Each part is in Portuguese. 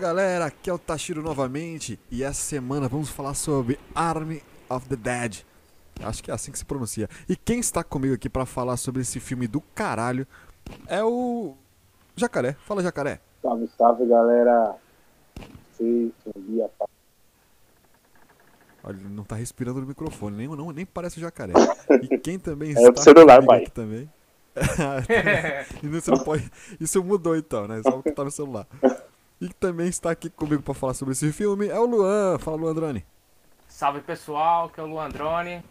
galera, aqui é o Tashiro novamente e essa semana vamos falar sobre Army of the Dead. Acho que é assim que se pronuncia. E quem está comigo aqui para falar sobre esse filme do caralho é o Jacaré. Fala, Jacaré. Salve, salve, galera. Sim, dia Olha, ele não tá respirando no microfone, nem, não, nem parece o Jacaré. E quem também É o está celular, pai. aqui também. Você não pode- Isso mudou então, né? Só o que tá no celular. E que também está aqui comigo para falar sobre esse filme é o Luan. Fala, Luan. Salve pessoal, que é o Luandrone.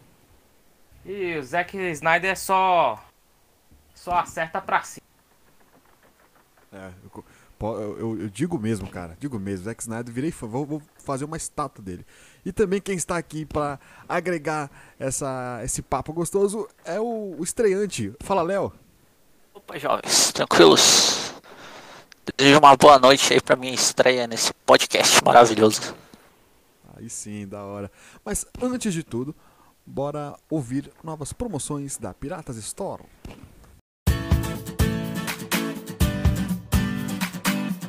E o Zack Snyder só. Só acerta pra cima. É, eu- eu- eu digo mesmo, cara. Digo mesmo. Zack Snyder, virei fã. Vou, vou fazer uma estátua dele. E também quem está aqui para agregar essa, esse papo gostoso é o, o estreante. Fala, Léo. Opa, jovens, tranquilos? Desejo uma boa noite aí pra minha estreia nesse podcast maravilhoso. Aí sim, da hora. Mas antes de tudo, bora ouvir novas promoções da Piratas Store.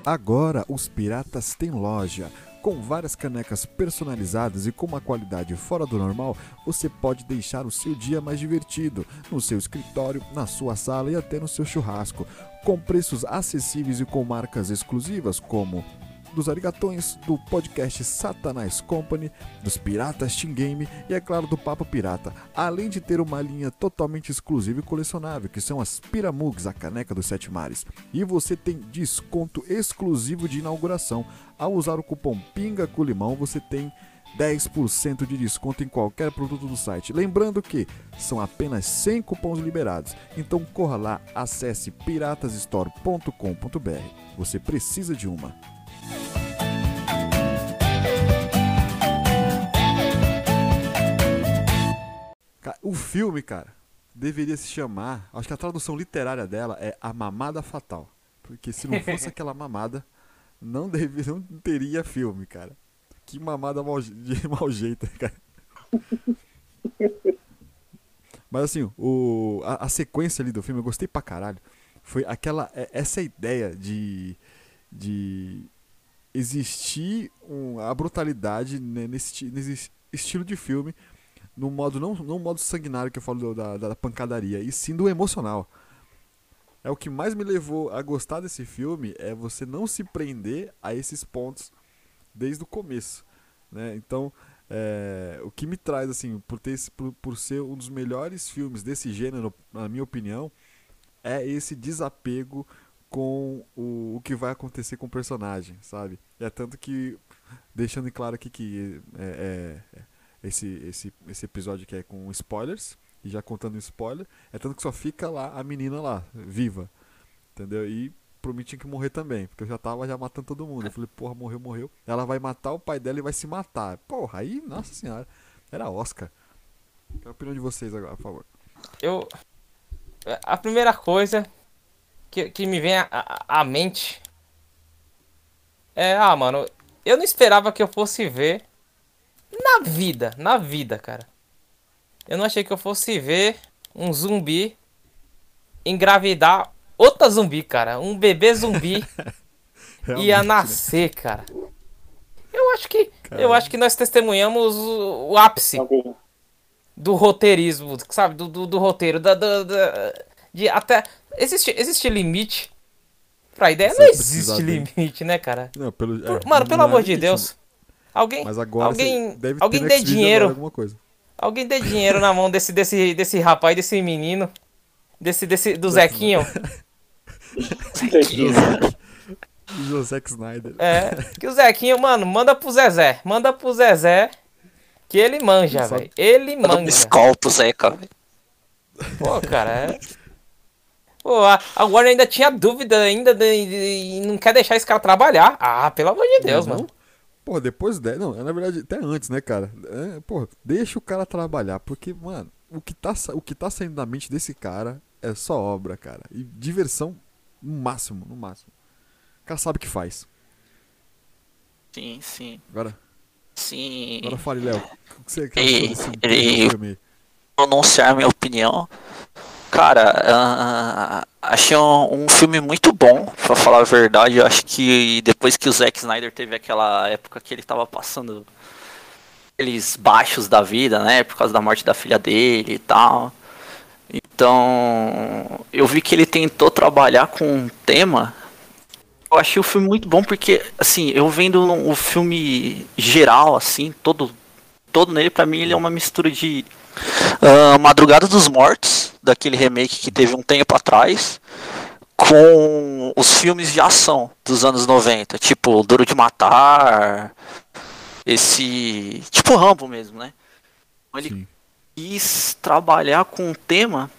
Agora os piratas têm loja. Com várias canecas personalizadas e com uma qualidade fora do normal, você pode deixar o seu dia mais divertido, no seu escritório, na sua sala e até no seu churrasco, com preços acessíveis e com marcas exclusivas como dos Arigatões, do podcast Satanás Company, dos Piratas Team Game e, é claro, do Papo Pirata. Além de ter uma linha totalmente exclusiva e colecionável, que são as Piramugs, a caneca dos Sete Mares. E você tem desconto exclusivo de inauguração. Ao usar o cupom PINGA com limão, você tem 10% de desconto em qualquer produto do site. Lembrando que são apenas 100 cupons liberados. Então corra lá, acesse piratasstore.com.br. Você precisa de uma. O filme, cara, deveria se chamar. Acho que a tradução literária dela é A Mamada Fatal. Porque se não fosse aquela mamada, não, deve, não teria filme, cara. Que mamada mal, de mau jeito, cara. Mas assim, o, a, a sequência ali do filme, eu gostei pra caralho. Foi aquela. é- Essa ideia de. de existir um- a brutalidade né, nesse, nesse estilo de filme no modo não no modo sanguinário que eu falo da, da pancadaria e sim do emocional é o que mais me levou a gostar desse filme é você não se prender a esses pontos desde o começo né então é, o que me traz assim por ter esse- por, por ser um dos melhores filmes desse gênero na minha opinião é esse desapego com o, o que vai acontecer com o personagem, sabe? É tanto que, deixando claro aqui que é, é- é- esse, esse, esse episódio que é com spoilers, e já contando spoiler, é tanto que só fica lá a menina lá, viva, entendeu? E pro mim tinha que morrer também, porque eu já tava já matando todo mundo. Eu falei, porra, morreu, morreu. Ela vai matar o pai dela e vai se matar. Porra, aí, nossa senhora, era Oscar. É a opinião de vocês agora, por favor? Eu. A primeira coisa que, que me vem à mente é, ah, mano, eu não esperava que eu fosse ver na vida, na vida, cara. Eu não achei que eu fosse ver um zumbi engravidar outra zumbi, cara. Um bebê zumbi ia né? nascer, cara. Eu acho que eu acho que nós testemunhamos o, o ápice Alguém. do roteirismo, sabe? Do, do, do roteiro, da, da, da- de até existe existe limite pra ideia? Você Não existe dele. limite, né, cara? Não, pelo, Por- é, mano, não pelo é amor de limite, Deus. Alguém Mas agora alguém alguém ter dê dinheiro, agora, alguma coisa. alguém dê dinheiro na mão desse desse desse rapaz, desse menino, desse desse do Zequinho. José Snyder. É, que o Zequinho, mano, manda pro Zezé, manda pro Zezé que ele manja, velho. Ele Manda manja. escolpo, Zeca. velho. Pô, cara, é. Pô, a, a Warner ainda tinha dúvida ainda de- de- e não quer deixar esse cara trabalhar. Ah, pelo amor de Deus, Não? mano. Pô, depois de. Não, na verdade, até antes, né, cara? É, pô, deixa o cara trabalhar, porque, mano, o que, tá, o que tá saindo da mente desse cara é só obra, cara. E diversão no máximo, no máximo. O cara sabe o que faz. Sim, sim. Agora, Sim. agora fale, Léo. O que você E- desse e-? Pronunciar minha opinião. Cara, ah, achei um, um filme muito bom, pra falar a verdade. Eu acho que depois que o Zack Snyder teve aquela época que ele tava passando aqueles baixos da vida, né? Por causa da morte da filha dele e tal. Então, eu vi que ele tentou trabalhar com um tema. Eu achei o filme muito bom porque, assim, eu vendo o filme geral, assim, todo, todo nele, pra mim ele é uma mistura de ah, Madrugada dos Mortos, daquele remake que teve um tempo atrás, com os filmes de ação dos anos 90, tipo Duro de Matar, esse. Tipo Rambo mesmo, né? Ele Sim. Quis trabalhar com um tema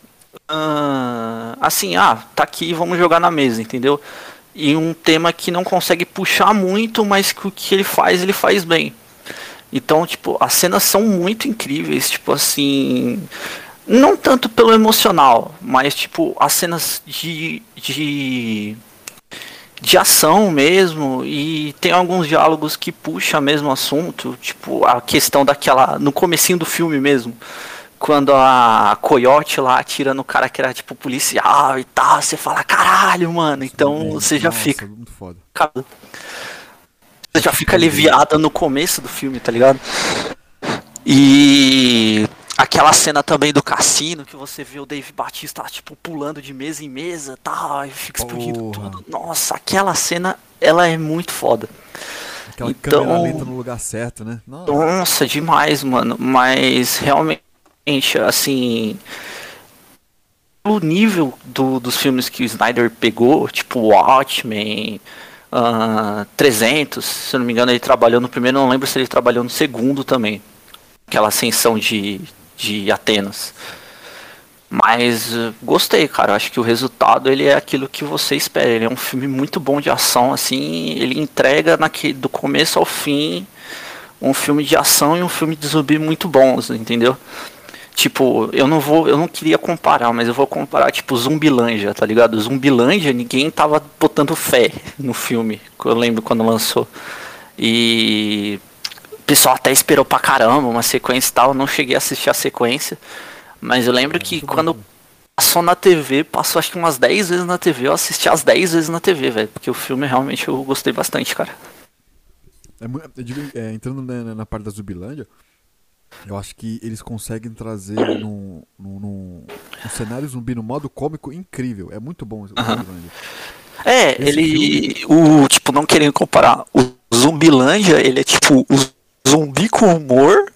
ah, assim, ah, tá aqui, vamos jogar na mesa, entendeu? E um tema que não consegue puxar muito, mas que o que ele faz, ele faz bem. Então, tipo, as cenas são muito incríveis, tipo assim. Não tanto pelo emocional, mas tipo, as cenas de. de. de ação mesmo. E tem alguns diálogos que puxam mesmo assunto. Tipo, a questão daquela. no comecinho do filme mesmo. Quando a Coyote lá atira no cara que era tipo policial e tal, você fala, caralho, mano. Então você já Nossa, fica. Muito foda. Você já fica aliviada no começo do filme, tá ligado? E aquela cena também do cassino que você vê o Dave Batista tipo pulando de mesa em mesa, tal, e fica explodindo Porra. tudo. Nossa, aquela cena ela é muito foda. Aquela Então- câmera lenta no lugar certo, né? Nossa. Nossa, demais, mano. Mas realmente, assim. O nível do- dos filmes que o Snyder pegou, tipo Watchmen, ah, 300, se não me engano, ele trabalhou no primeiro, não lembro se ele trabalhou no segundo também. Aquela ascensão de, de Atenas. Mas eh, gostei, cara. Acho que o resultado ele é aquilo que você espera. Ele é um filme muito bom de ação, assim. Ele entrega naque, do começo ao fim um filme de ação e um filme de zumbi muito bons, entendeu? Tipo, eu não vou, eu não queria comparar, mas eu vou comparar tipo Zumbilândia, tá ligado? Zumbilândia, ninguém tava botando fé no filme, eu lembro quando lançou. E o pessoal até esperou pra caramba uma sequência e tal, eu não cheguei a assistir a sequência, mas eu lembro que quando passou na TV, passou acho que umas 10 vezes na TV, eu assisti as 10 vezes na TV, velho, porque o filme realmente eu gostei bastante, cara. É é, entrando na, na parte da Zubilândia, eu acho que eles conseguem trazer num, num, num- um cenário zumbi no modo cômico incrível. É muito bom o Zubilândia. É, Esse ele. O, tipo, não querendo comparar. O Zumbilândia, ele é tipo o zumbi com humor.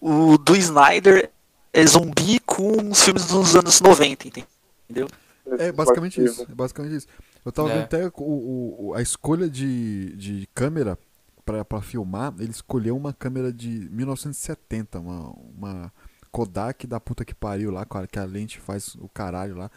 O do Snyder é zumbi com os filmes dos anos 90, entendeu? É basicamente isso. É basicamente isso. Eu tava É. vendo até o- o- a escolha de, de câmera pra, pra filmar. Ele escolheu uma câmera de 1970, uma, uma Kodak da puta que pariu lá, cara, que a lente faz o caralho lá.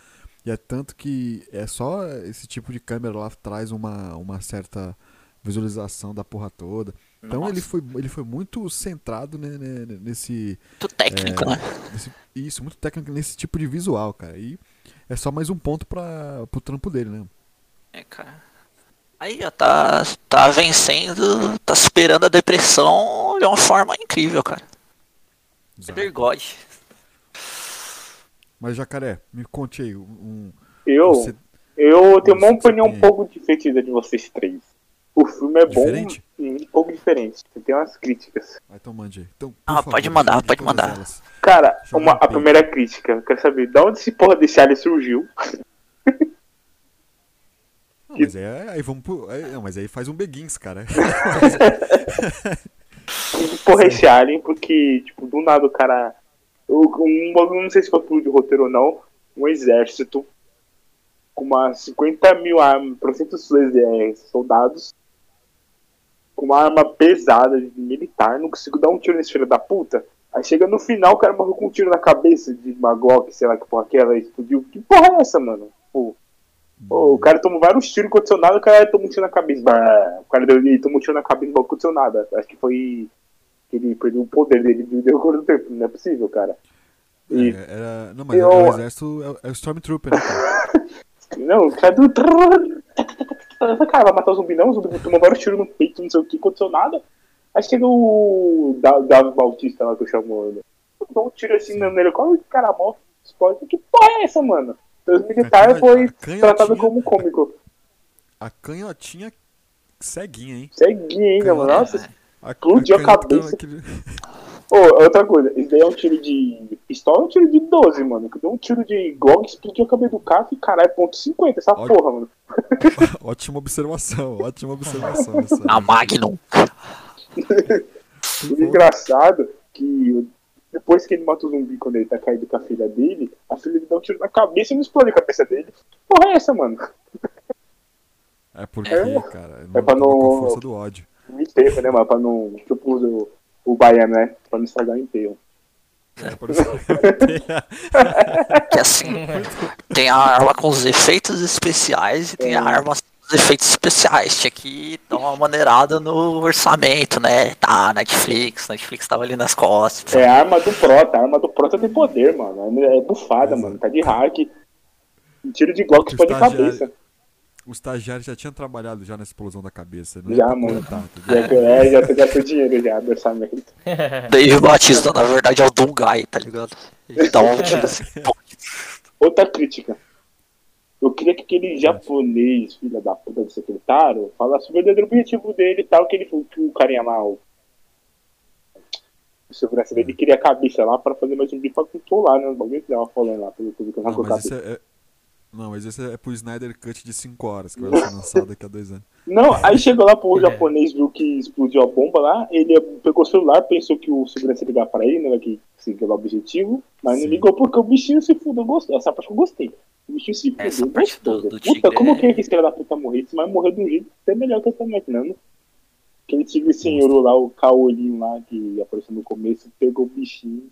E é tanto que é só esse tipo de câmera lá traz uma, uma certa visualização da porra toda. Então Nossa, ele foi, ele foi muito centrado ne- ne- nesse, muito técnico, é, né? nesse- Isso, muito técnico nesse tipo de visual, cara. E é só mais um ponto para pro trampo dele, né? É, cara. Aí, ó, tá, tá vencendo, tá superando a depressão de uma forma incrível, cara. God. Mas Jacaré, me conte aí um. Eu, você- eu tenho uma opinião tem- um pouco diferente de vocês três. O filme é bom Diferente? e um pouco diferente. Tem umas críticas. Ah, então mande aí. Então, Ah, favor, pode mandar, pode mandar. elas. Cara, uma, a primeira crítica, eu quero saber de onde esse porra desse alien surgiu. Não, mas aí, aí vamos pro. aí- não, mas aí faz um Beguins, cara. Que porra é esse alien, porque, tipo, do nada o cara. Um, bagulho, não sei se foi por de roteiro ou não. Um exército com umas 50 mil armas, trocentos é, soldados, com uma arma pesada de militar, não consigo dar um tiro nesse filho da puta. Aí chega no final, o cara morreu com um tiro na cabeça de uma Glock, sei lá que porra aquela, explodiu. Que porra é essa, mano? Pô, pô, o cara tomou vários tiros condicionados, o cara tomou um tiro na cabeça. O cara deu, ele tomou um tiro na cabeça do condicionado. Acho que foi que ele perdeu o poder dele de deu do tempo. Não é possível, cara. E, É, era, não, mas Eu- o exército é, o- é o Stormtrooper, né, cara? Não, o cara do. Cara, vai matar o zumbi não, o zumbi tomou vários tiros no peito, não sei o que, condicionado. Aí chega o Da- Davi Bautista lá que eu chamo ele. Dá um tiro assim nele, qual o cara morre? Que porra é essa, mano? Os militares A foi canhotinha- tratado como cômico. A canhotinha ceguinha, hein? Ceguinho ainda, mano. Nossa. A, Explodiu a canhota cabeça. naquele- Ô, outra coisa, isso daí é um tiro de pistola ou um tiro de 12, mano? Que deu um tiro de Glock, explodiu a cabeça do cara e caralho, ponto 50, essa Olha. porra, mano. ótima observação, ótima observação. essa A aí. Magnum. O engraçado que depois que ele mata o zumbi quando ele tá caído com a filha dele, a filha dele dá um tiro na cabeça e não explode a cabeça dele. Porra é essa, mano? É porque, É. cara, É pra com não- a força do ódio. Um enterro, né, mano? Pra não. Tipo o, o baiano, né? Pra não estragar o enterro. É, por isso- Que assim, tem a arma com os efeitos especiais e tem a arma sem os efeitos especiais. Tinha que dar uma maneirada no orçamento, né? Tá, Netflix, Netflix tava ali nas costas. É a arma do Prota, a arma do Prota tem poder, mano. É bufada, Exato. mano. Tá de hack. Um tiro de Glock a estagiário- cabeça. o estagiário já tinha trabalhado já na explosão da cabeça. Não Já, pra mano. Já, é, já já gastou dinheiro já do orçamento. Dave Batista, na verdade, é o Dungai, tá ligado? Ele dá um tiro assim, Outra crítica. Eu queria que aquele japonês, filha da puta do secretário, falasse o verdadeiro objetivo dele e tal, que ele que o carinha lá, o, o segurança dele queria a cabeça lá pra fazer mais um bico pra controlar, né? Os bagulho que tava falando lá, pelo que Não, arrancou a mas cabeça. esse é, é- não, mas esse é pro Snyder Cut de 5 horas, que vai ser lançado daqui a dois anos. Não, aí chegou lá pro japonês, viu que explodiu a bomba lá, ele pegou o celular, pensou que o segurança ia ligar pra ele, né, que seguiu lá o objetivo, mas Sim. não ligou porque o bichinho se fudeu, gostou, essa parte eu gostei. O bichinho se fudeu, Essa parte do- do Puta, tigre como é- eu queria que esse cara da puta morresse, mas morreu de um jeito até melhor que eu tava imaginando. Aquele tigre senhor lá, o caolinho lá, que apareceu no começo, pegou o bichinho,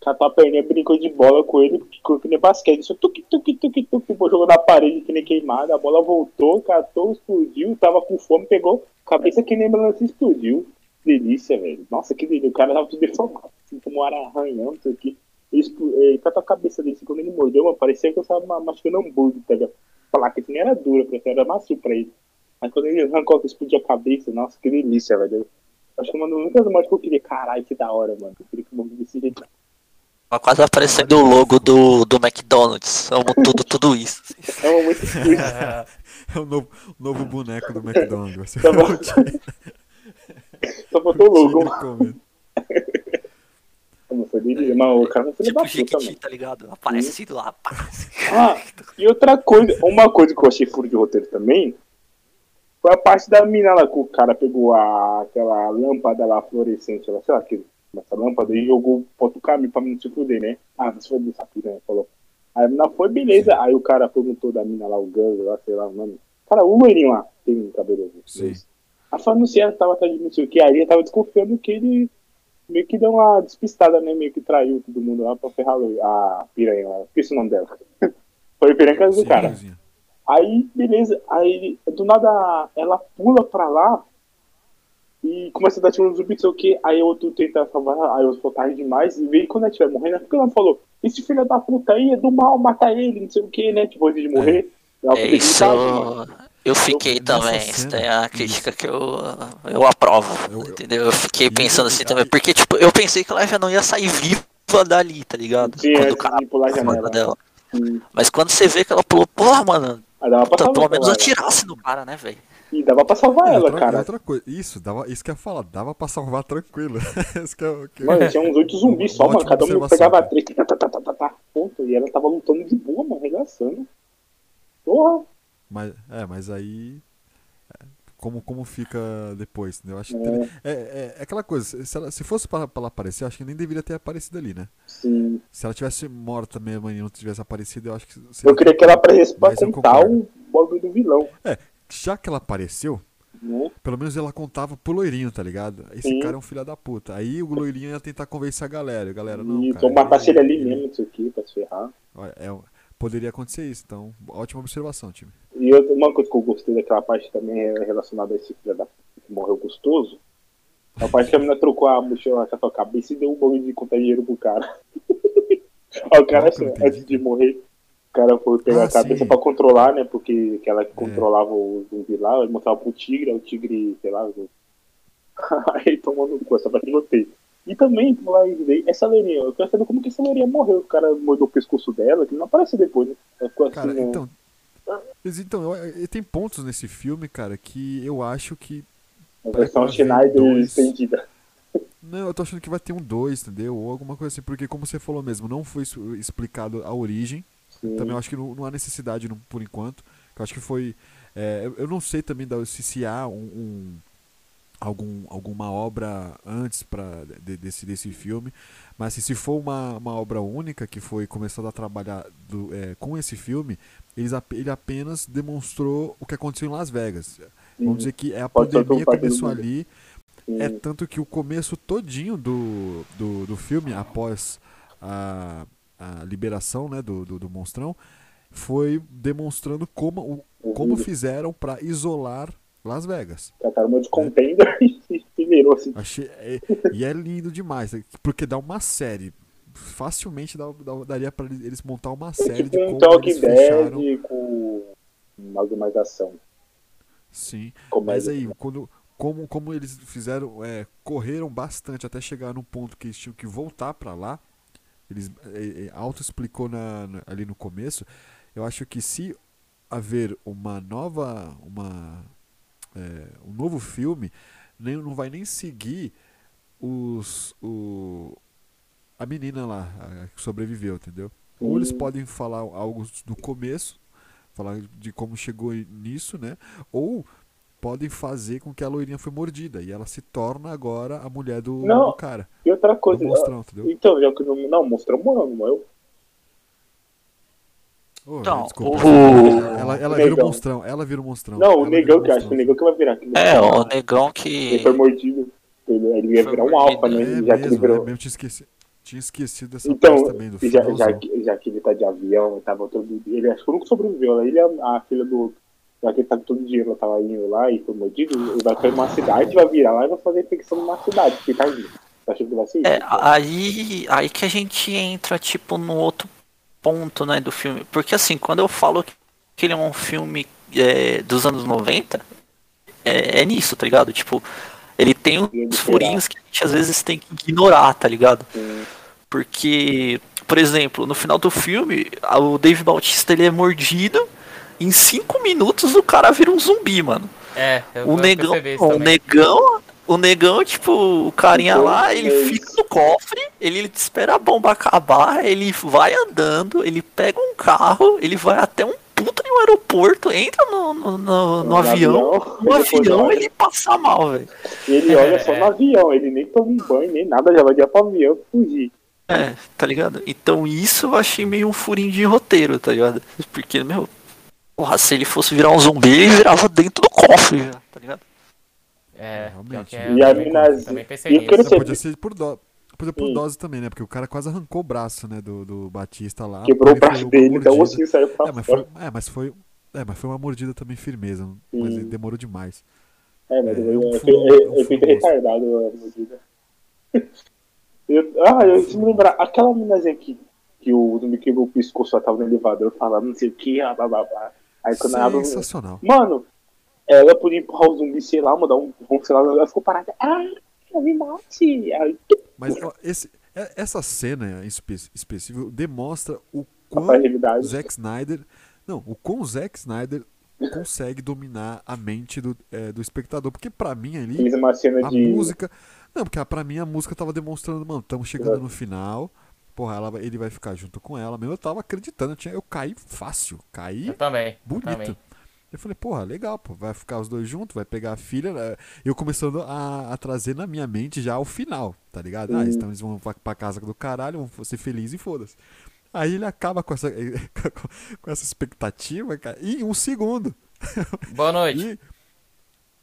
catou a perninha, brincou de bola com ele, ficou que nem basquete, só tuque, tuque, tuque, tuque, pô, jogou na parede que nem queimada, a bola voltou, catou, explodiu, tava com fome, pegou, cabeça que nem melancia explodiu. Delícia, velho. Nossa, que delícia. O cara tava tudo deformado, assim, como um arranhão, não sei o que. Ele, ele catou a cabeça dele, quando ele mordeu, mano, parecia que eu tava ma- mastigando hambúrguer, tá ligado? Falar que assim era dura, porque era macio pra ele. Aí quando ele arrancou, explodiu a cabeça, nossa, que delícia, velho. Acho que uma das únicas mortes que eu queria, caralho, que da hora, mano. Eu queria que morresse desse jeito. Tava quase aparecendo o logo do, do McDonald's. Amo tudo, tudo isso. É uma muito. É o novo, novo boneco do McDonald's. Tá tigre Só faltou o logo. Não foi dele, mas o cara não foi Tipo da puta, Jequiti, mano. tá ligado? Aparece lá, pá. Ah, e outra coisa, uma coisa que eu achei furo de roteiro também foi a parte da mina lá que o cara pegou a, aquela lâmpada lá fluorescente, lá, sei lá, que, essa lâmpada e jogou pro outro caminho pra não se fuder, né? Ah, você foi dessa piranha, falou. Aí a mina foi, beleza. Aí o cara perguntou da mina lá, o Gus, lá, sei lá o nome. Cara, o loirinho lá, tem um cabelo. Sim. A falando se ela tava atrás de não sei o que, aí eu tava desconfiando que ele meio que deu uma despistada, né? Meio que traiu todo mundo lá pra ferrar a piranha lá. Esqueci o nome dela. Foi piranha casa do Sim, cara. Aí, beleza. Aí, do nada, ela pula pra lá e começa a dar tiro no zumbi, não sei o que. Aí o outro tenta salvar, aí o outro falou tarde demais. E veio quando ela estiver morrendo, porque ela falou: Esse filho da puta aí é do mal, mata ele, não sei o que, né? Tipo, antes de morrer. É foi isso. mano. Eu fiquei também. Isso é a crítica que eu, eu aprovo. Eu- eu- entendeu? Eu fiquei pensando assim também. Porque, tipo, eu pensei que ela já não ia sair viva dali, tá ligado? Sim, Quando antes o cara de pular a janela. dela. Sim. Mas quando você vê que ela pulou, porra, mano, puta, pelo menos ela. atirasse no cara, né, velho? E dava pra salvar E ela, outra, e cara. outra coisa, isso, dava, isso que eu ia falar, dava pra salvar tranquilo. isso que é que Mano, tinha uns oito zumbis só, mano. Cada um pegava três. Tá, tá, tá, tá, tá, tá, ponto. E ela tava lutando de boa, mano, arregaçando. Porra. Mas, é, mas aí. é, Como, como fica depois, entendeu? Eu Acho que É. ter- é, é, é aquela coisa, se, ela- se fosse pra, pra ela aparecer, eu acho que nem deveria ter aparecido ali, né? Sim. Se ela tivesse morta mesmo e não tivesse aparecido, eu acho que seria. Eu queria que ela aparecesse pra contar o bagulho do vilão. É, já que ela apareceu, Né? pelo menos ela contava pro loirinho, tá ligado? Esse Sim. cara é um filho da puta. Aí o loirinho ia tentar convencer a galera. A galera, não. e cara, então matasse ele ali mesmo, não sei o que, pra se ferrar. Olha, é, poderia acontecer isso, então, ótima observação, time. E outra- uma coisa que eu gostei daquela parte também é relacionada a esse filho da puta que morreu gostoso. A parte que a menina trocou a mochila com a sua cabeça e deu um bagulho de contar dinheiro pro cara. Aí o cara, eu assim, antes de morrer, cara foi pegar Ah, a cabeça sim. É. pra controlar, né? Porque aquela que controlava o zumbi lá, ele mostrava pro tigre, o tigre, sei lá, aí tomou no cu, essa parte eu gostei. E também, lá, essa loirinha, eu quero saber como que essa loirinha morreu. O cara mordeu o pescoço dela, que não aparece depois, né? Ela ficou Cara, assim, né? então. mas Então, eu- tem pontos nesse filme, cara, que eu acho que. a versão pra ver Schneider dois. estendida. Não, eu tô achando que vai ter um 2, entendeu? Ou alguma coisa assim, porque como você falou mesmo, não foi explicado a origem. Sim. Também eu acho que não, não há necessidade não, por enquanto. Eu acho que foi. é, eu, eu não sei também da- se, se há um, um- algum, alguma obra antes pra, de- desse, desse filme. Mas assim, se for uma, uma obra única que foi começando a trabalhar do- é, com esse filme, eles, ele apenas demonstrou o que aconteceu em Las Vegas. Vamos dizer que é a Pode pandemia começou ali. É tanto que o começo todinho do, do, do filme, após a, a liberação né, do, do, do monstrão, foi demonstrando como, o- como vírus. fizeram para isolar Las Vegas. Monte de contender e se virou assim. Achei, é- e é lindo demais, né, porque dá uma série. Facilmente dá- dá- daria para eles montar uma É série de tipo um como Talking eles fecharam. Com algo mais ação. Sim. Mas aí, quando, como, como eles fizeram, é, correram bastante até chegar num ponto que eles tinham que voltar pra lá, eles é, é, auto-explicou na, na- ali no começo, eu acho que se haver uma nova, uma, é, um novo filme, nem, não vai nem seguir os, o, a menina lá, a que sobreviveu, entendeu? Ou eles Hum. podem falar algo do começo, falar de como chegou nisso, né? Ou podem fazer com que a loirinha foi mordida e ela se torna agora a mulher do, Não. do cara, E outra do coisa. monstrão, entendeu? Então, já que não, não mostrou mano, morreu. Ô, Então, desculpa. o- Ela, ela o vira o negão. monstrão, ela vira o monstrão. Não, o negão que eu acho monstrão. que o negão que vai virar. Que É, o negão Ele que. foi mordido. Ele, ele ia Foi virar um mordido. alfa, né? É já que ele mesmo, é virou. mesmo, tinha esquecido, tinha esquecido dessa Então, parte também do já, já, que, já que ele tá de avião, tava todo Ele acho que nunca sobreviveu. Ele é a filha do. Já que ele tá todo dia, ela tava indo lá e foi mordido, ele vai pra uma cidade, vai virar lá e vai fazer infecção numa cidade, porque tá indo. Tá achando que vai ser isso? É, aí, aí que a gente entra, tipo, no outro ponto, né, do filme. Porque, assim, quando eu falo que ele é um filme é, dos anos 90, é, é nisso, tá ligado? Tipo, ele tem uns furinhos que a gente às vezes tem que ignorar, tá ligado? Sim. Porque, por exemplo, no final do filme, o Dave Bautista ele é mordido. Em cinco minutos o cara vira um zumbi, mano. É, eu, O negão, o negão, o negão, tipo, o carinha Então, lá, ele é fica no cofre, ele espera a bomba acabar, ele vai andando, ele pega um carro, ele vai até um puta de um aeroporto, entra no, no, no- no avião, no avião ele passa mal, velho. Ele olha só É. no avião, ele nem toma um banho, nem nada, já vai direto pro avião fugir. É, tá ligado? Então isso eu achei meio um furinho de roteiro, tá ligado? Porque, meu, porra, se ele fosse virar um zumbi, ele virava dentro do cofre, já, tá ligado? É, Realmente. pior que é, E a também, mina- também e pensei nisso. ser- Podia ser por dose. Podia por dose também, né? Porque o cara quase arrancou o braço, né, do, do Batista lá. Quebrou o braço dele, então o ossinho saiu pra É, mas fora. foi, é, mas foi, é, mas foi uma mordida também firmeza, mas Sim. ele demorou demais. É, mas É, eu, é um eu, furo- eu, é um eu fiquei furoso. retardado a mordida. Eu, ah, eu se me lembrar, aquela minazinha que, que o zumbi quebrou o pescoço, ela tava no elevador falando não sei o que, blá, blá, blá. Aí quando ela Sensacional. Mano, ela podia empurrar o zumbi, sei lá, mandar um um, sei lá, ela ficou parada. Ah, me bate. Aí, Mas ó, esse, é- essa cena em espe específico demonstra o quão o Zack Snyder. Não, o quão o Zack Snyder consegue dominar a mente do, é, do espectador. Porque pra mim ali. Fez uma cena A de. música. Não, porque pra mim a música tava demonstrando, mano, estamos chegando no final. Porra, ela, ele vai ficar junto com ela. Mesmo eu tava acreditando, eu, tinha, eu caí fácil. Caí Eu também. eu bonito. também. Eu falei, porra, legal, pô, vai ficar os dois juntos, vai pegar a filha. né? Eu começando a, a trazer na minha mente já o final, tá ligado? Ah, Uhum. então eles vão pra, pra casa do caralho, vão ser felizes e foda-se. Aí ele acaba com essa, com essa expectativa, cara, em um segundo. Boa noite. E...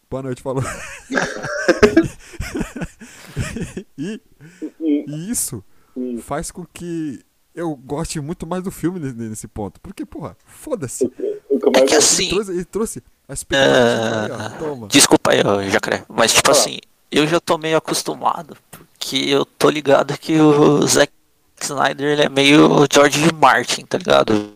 Boa noite, falou. e, e isso hum. faz com que eu goste muito mais do filme nesse, nesse ponto. Porque, porra, foda-se. É que assim, Ele trouxe, ele trouxe a expectativa Ah. Toma. Desculpa aí, Jacaré. Mas, tipo Fala. assim, eu já tô meio acostumado. Porque eu tô ligado que o Zack Snyder ele é meio George Martin, tá ligado?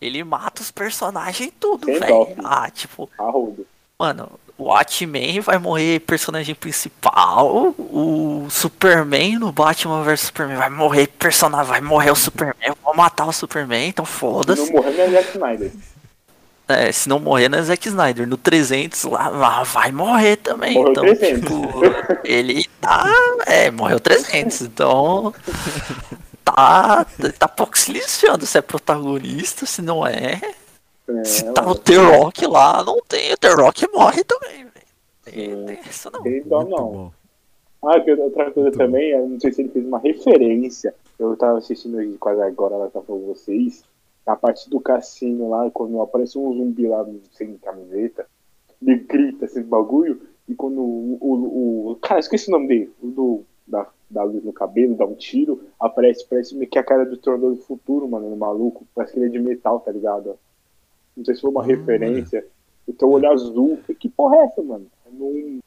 Ele mata os personagens tudo, Sem velho. Ah, tipo, Arrudo. mano, Watchmen vai morrer personagem principal, o Superman no Batman vs Superman vai morrer personagem, vai morrer o Superman, vou matar o Superman, então Se foda-se. não morrer, não é Zack Snyder. É, se não morrer não é Zack Snyder, no 300 lá, lá vai morrer também. Morreu então, 300. tipo, ele tá, é, morreu 300, então tá, tá pouco se lixando se é protagonista, se não é. É, Se tá mano, o The Rock lá, não tem. O The Rock morre também, velho. Tem, tem essa não. tem dó Muito não. bom. Ah, que outra coisa Muito também, eu não sei se ele fez uma referência. Eu tava assistindo quase agora lá tá com vocês. Na parte do cassino lá, quando aparece um zumbi lá sem camiseta, ele grita esse bagulho, e quando o. o, o- cara, esqueci o nome dele, o do. Da, da luz no cabelo, dá um tiro, aparece, parece meio que a cara do Tornador do Futuro, mano, no maluco. Parece que ele é de metal, tá ligado? Não sei se foi uma Hum, referência. O teu olho azul. Que porra é essa, mano? Não. nem.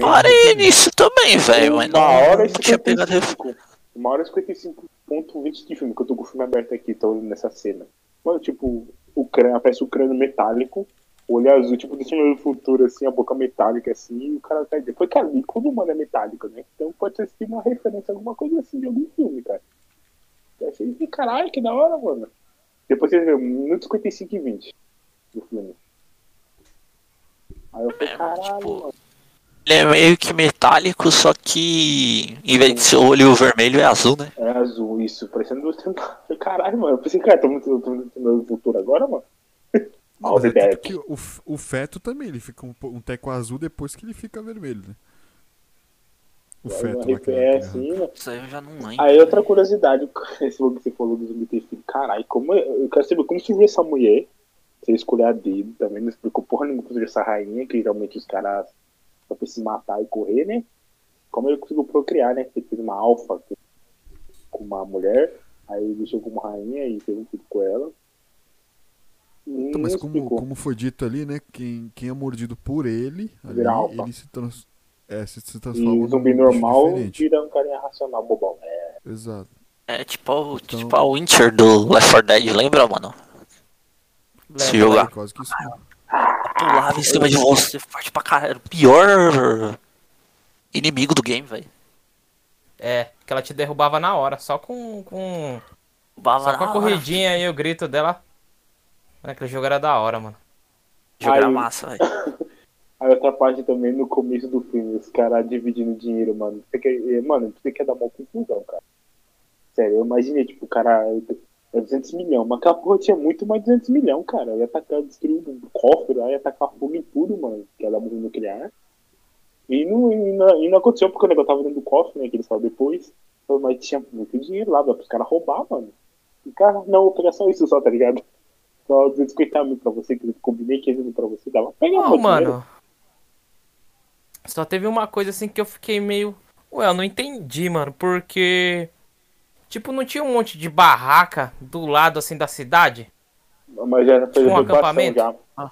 Parei nisso também, velho. Uma hora e tinha pegado referência. 55. Uma hora e 55.20 de filme, que eu tô com o filme aberto aqui, tô olhando nessa cena. Mano, tipo, o crânio, aparece o crânio metálico, o olho azul, tipo, do futuro, assim, a boca metálica, assim, e o cara tá depois que ali, quando o mano é metálico, né? Então pode ser uma referência, alguma coisa assim, de algum filme, cara. Eu achei, caralho, que da hora, mano. Depois você vê, 1 minuto e 55 e 20 do filme. Aí eu falei, É, caralho, tipo, mano. Ele é meio que metálico, só que em vez de ser olho vermelho é azul, né? É azul, isso, parecendo do Caralho, mano. Eu pensei, cara, tô muito tô muito no futuro agora, mano. Não, é que o, o feto também, ele fica um, um teco azul depois que ele fica vermelho, né? O feto lá que É assim, né? Isso aí eu já não lembro. Aí outra curiosidade, esse jogo que você falou do zumbi ter filho, caralho, como é- eu quero saber como surgiu essa mulher, você escolher a dedo, também não explicou porra nenhuma como surgiu essa rainha, que geralmente os caras só pra se matar e correr, né? Como ele conseguiu procriar, né? Ele fez uma alfa com- uma mulher, aí ele deixou como rainha e teve um filho com ela. Então, mas como, como foi dito ali, né? Quem, quem é mordido por ele, ali, ele se, trans, é, se, se E transforma o num zumbi normal diferente. vira um carinha racional, bobão. É, Exato. É tipo, o- Então- tipo a Winter do Left 4 Dead, lembra, mano? Se Lembra, jogar, É quase que isso. pulava em cima de você, forte pra caralho. Era o pior inimigo do game, velho. É, que ela te derrubava na hora, só com. com só com a corridinha e o grito dela. Mano, aquele jogo era da hora, mano. Jogar Aí- massa, velho. Aí outra parte também no começo do filme, os caras dividindo dinheiro, mano. Você quer, eh, mano, você quer dar uma confusão, cara. Sério, eu imaginei, tipo, o cara é 200 milhões, mas aquela porra tinha muito mais de 200 milhões, cara. Ia atacar, destruir um cofre, aí ia atacar fogo em tudo, mano, que era bomba nuclear. E não, e, não, e não aconteceu porque o negócio tava dentro do cofre, né, que eles falaram depois. Mas tinha muito dinheiro lá, dá pros caras roubar, mano. E cara, não, pegar só isso só, tá ligado? Só 250 mil pra você, que eu combinei 15 mil pra você, dava pra pegar Não, muito dinheiro. Só teve uma coisa assim que eu fiquei meio. Ué, eu não entendi, mano. Porque. Tipo, não tinha um monte de barraca do lado assim da cidade? Mas já fez Tipo um evacuação acampamento? já. Ah.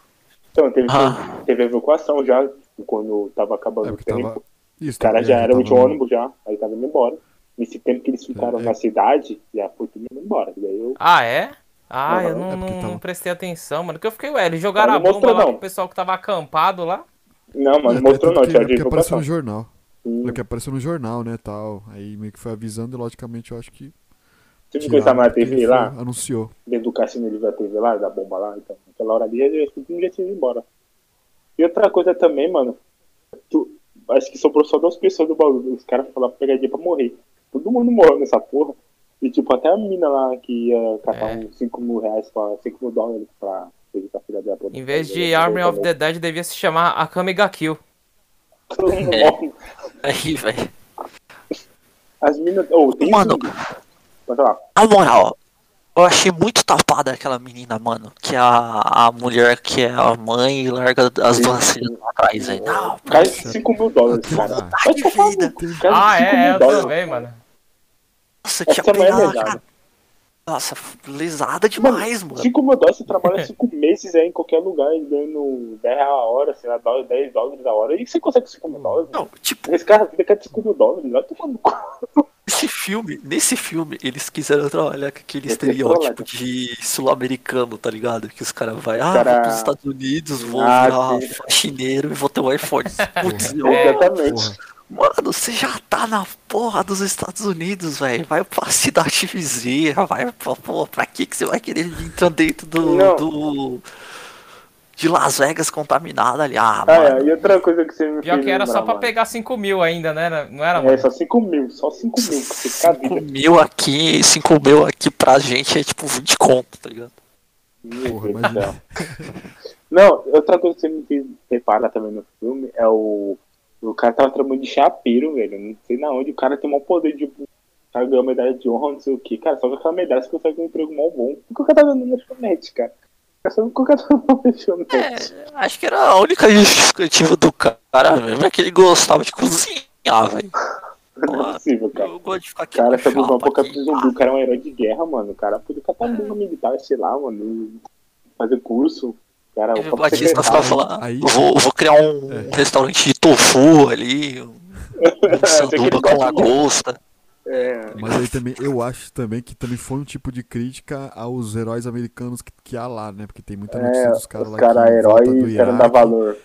Então, teve, Ah. teve evacuação já, quando tava acabando É, o porque tempo. tava. Isso, Os caras é, já eram tava de no- ônibus já, aí tava indo embora. Nesse tempo que eles ficaram É, é. na cidade, já foi tudo indo embora. Daí eu. Ah, é? Ah, Aham. eu não, É porque não, tava- não prestei atenção, mano. Que eu fiquei, ué, eles jogaram a não bomba mostrou, lá não. pro pessoal que tava acampado lá. Não, mas É, não mostrou não, tinha de que apareceu no jornal. Hum. É que apareceu no jornal, né, tal. Aí meio que foi avisando e logicamente eu acho que Você viu que ele tava na porque TV foi- lá? Anunciou. Dentro do cassino ele a TV lá, da bomba lá, então. Naquela hora ali, mundo já tinha ido embora. E outra coisa também, mano. Tu, acho que sobrou só duas pessoas do bagulho. Os caras falaram pegadinha pra morrer. Todo mundo morreu nessa porra. E tipo, até a mina lá que ia catar É. uns 5 mil reais, pra, 5 mil dólares pra acreditar a filha dela. poder Em vez de Army of the Dead, devia se chamar Akame ga Kill. É. Aí, velho. As minas. Oh, tem Mano. Na moral, eu achei muito tapada aquela menina, mano. Que a, a mulher que é a mãe larga as duas filhas lá atrás, velho. Não, Cai 5 mil dólares, Ah, cara. ah, Vai que vida. Ah, 5 é, eu também, mano. nossa, tinha Essa mulher é pegado, cara. Nossa, lesada demais, mano. 5 mil dólares, você trabalha 5 aí em qualquer lugar, ganhando 10 a hora, sei lá, 10 dólares a hora. E você consegue 5 mil dólares? Não, tipo, Esse cara fica de 5 mil dólares, vai cu. Nesse filme, nesse filme, eles quiseram trabalhar com aquele Esse é estereótipo de sul-americano, tá ligado? Que os caras vão, ah, cara- vou pros Estados Unidos, vou Ah, virar sim. faxineiro e vou ter um iPhone. Putz, É. Exatamente. Porra. Mano, você já tá na porra dos Estados Unidos, velho. Vai pra cidade vizinha, vai pra, pô, pra que que você vai querer entrar dentro do, Não. do- de Las Vegas contaminada ali? Ah, Ah, mano. é, e outra coisa que você me Pior que era só lembrar, pra mano. pegar 5 mil ainda, né? Era- Não era, É, mano? só 5 mil, só 5 mil. que você fica 5 vida. mil aqui, 5 mil aqui pra gente é tipo 20 conto, tá ligado? Meu Porra, imagina. céu. Não, outra coisa que você me fez reparar também no filme é o. O cara tava tramando de chapeiro, velho. Não sei na onde. O cara tem o maior poder de. O cara ganhou medalha de honra, não sei o que. Cara, só com aquela medalha você consegue um emprego mó bom. Por que o cara tá dando lanchonete, cara? Cara, Só que o cara tá dando lanchonete? É, acho que era a única justificativa do cara mesmo, é que ele gostava de cozinhar, velho. Não é possível, cara. Eu gosto de ficar aqui cara chapa apocalipse aqui. zumbi, o cara é um herói de guerra, mano. O cara podia catar um militar, sei lá, mano. Fazer curso. O Cara, o Batista ficava Aí- eu vou, vou criar um É. restaurante de tofu ali, um sanduba com de- lagosta. É, Mas aí também, eu acho também que também foi um tipo de crítica aos heróis americanos que, que há lá, né? Porque tem muita notícia é, dos caras lá caras que heróis do e querem dar Iraque. valor.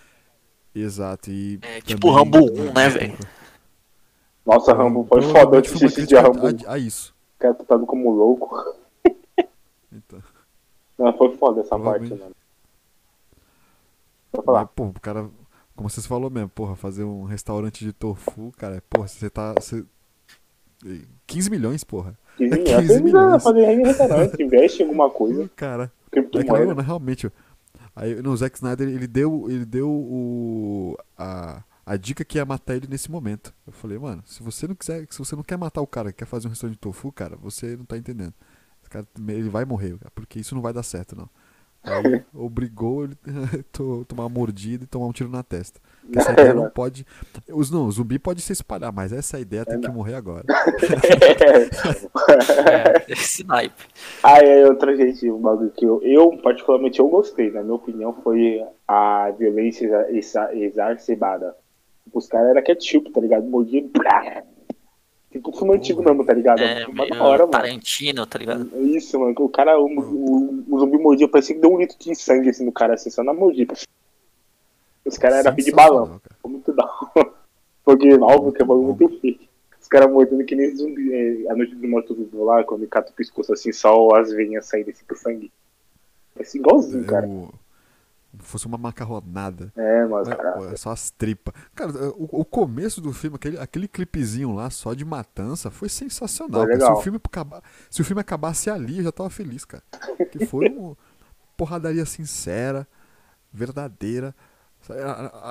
Exato, e É, tipo Rambo 1, né, velho? Nossa, Rambo foi Provavelmente foda esse uma xixi de Rambo. a, a isso. O cara tratado como louco. Então, Não, foi foda essa parte, mano. Falar. mas, pô, o cara, como você falou mesmo, porra, fazer um restaurante de tofu, cara, porra, você tá. Você, 15 milhões, porra. 15 15 milhões. Vocês milhões. não fazer em restaurante, investe em alguma coisa. Cara, é realmente, aí, no Zack Snyder, ele deu, ele deu o, a, a dica que ia matar ele nesse momento. Eu falei, mano, se você não quiser, se você não quer matar o cara que quer fazer um restaurante de tofu, cara, você não tá entendendo. Esse cara, ele vai morrer, cara, porque isso não vai dar certo, não. Aí obrigou ele a to- tomar uma mordida e tomar um tiro na testa. Porque essa ideia não pode. Os, não, o zumbi pode se espalhar, mas essa ideia tem que morrer agora. É. Esse naipe. Aí é outra gente, um bagulho que eu, eu, particularmente, eu gostei, na minha opinião, foi a violência exa- exa- exacerbada. Tipo, os caras eram ketchup, tá ligado? Mordia. blá. Tipo filme antigo mesmo, tá ligado? É, Uma hora, mano. Tarantino, tá ligado? Isso, mano. que O cara, o, o, o zumbi mordia, parecia que deu um litro de sangue assim no cara, assim, só na mordida. Os caras eram de balão. Cara. Ficou muito da hora. Porque óbvio que é bagulho muito feio. Os caras mordendo que nem zumbi. É, a noite do morto vivo lá, quando ele cata o pescoço assim, só as veinhas saindo assim com sangue. Parece igualzinho, É cara. Fosse uma macarronada. É, mas, é só as tripas. Cara, o, o começo do filme, aquele, aquele clipezinho lá só de matança, foi sensacional. Foi. Se, o filme se o filme acabasse ali, eu já tava feliz, cara. Que foi uma porradaria sincera, verdadeira.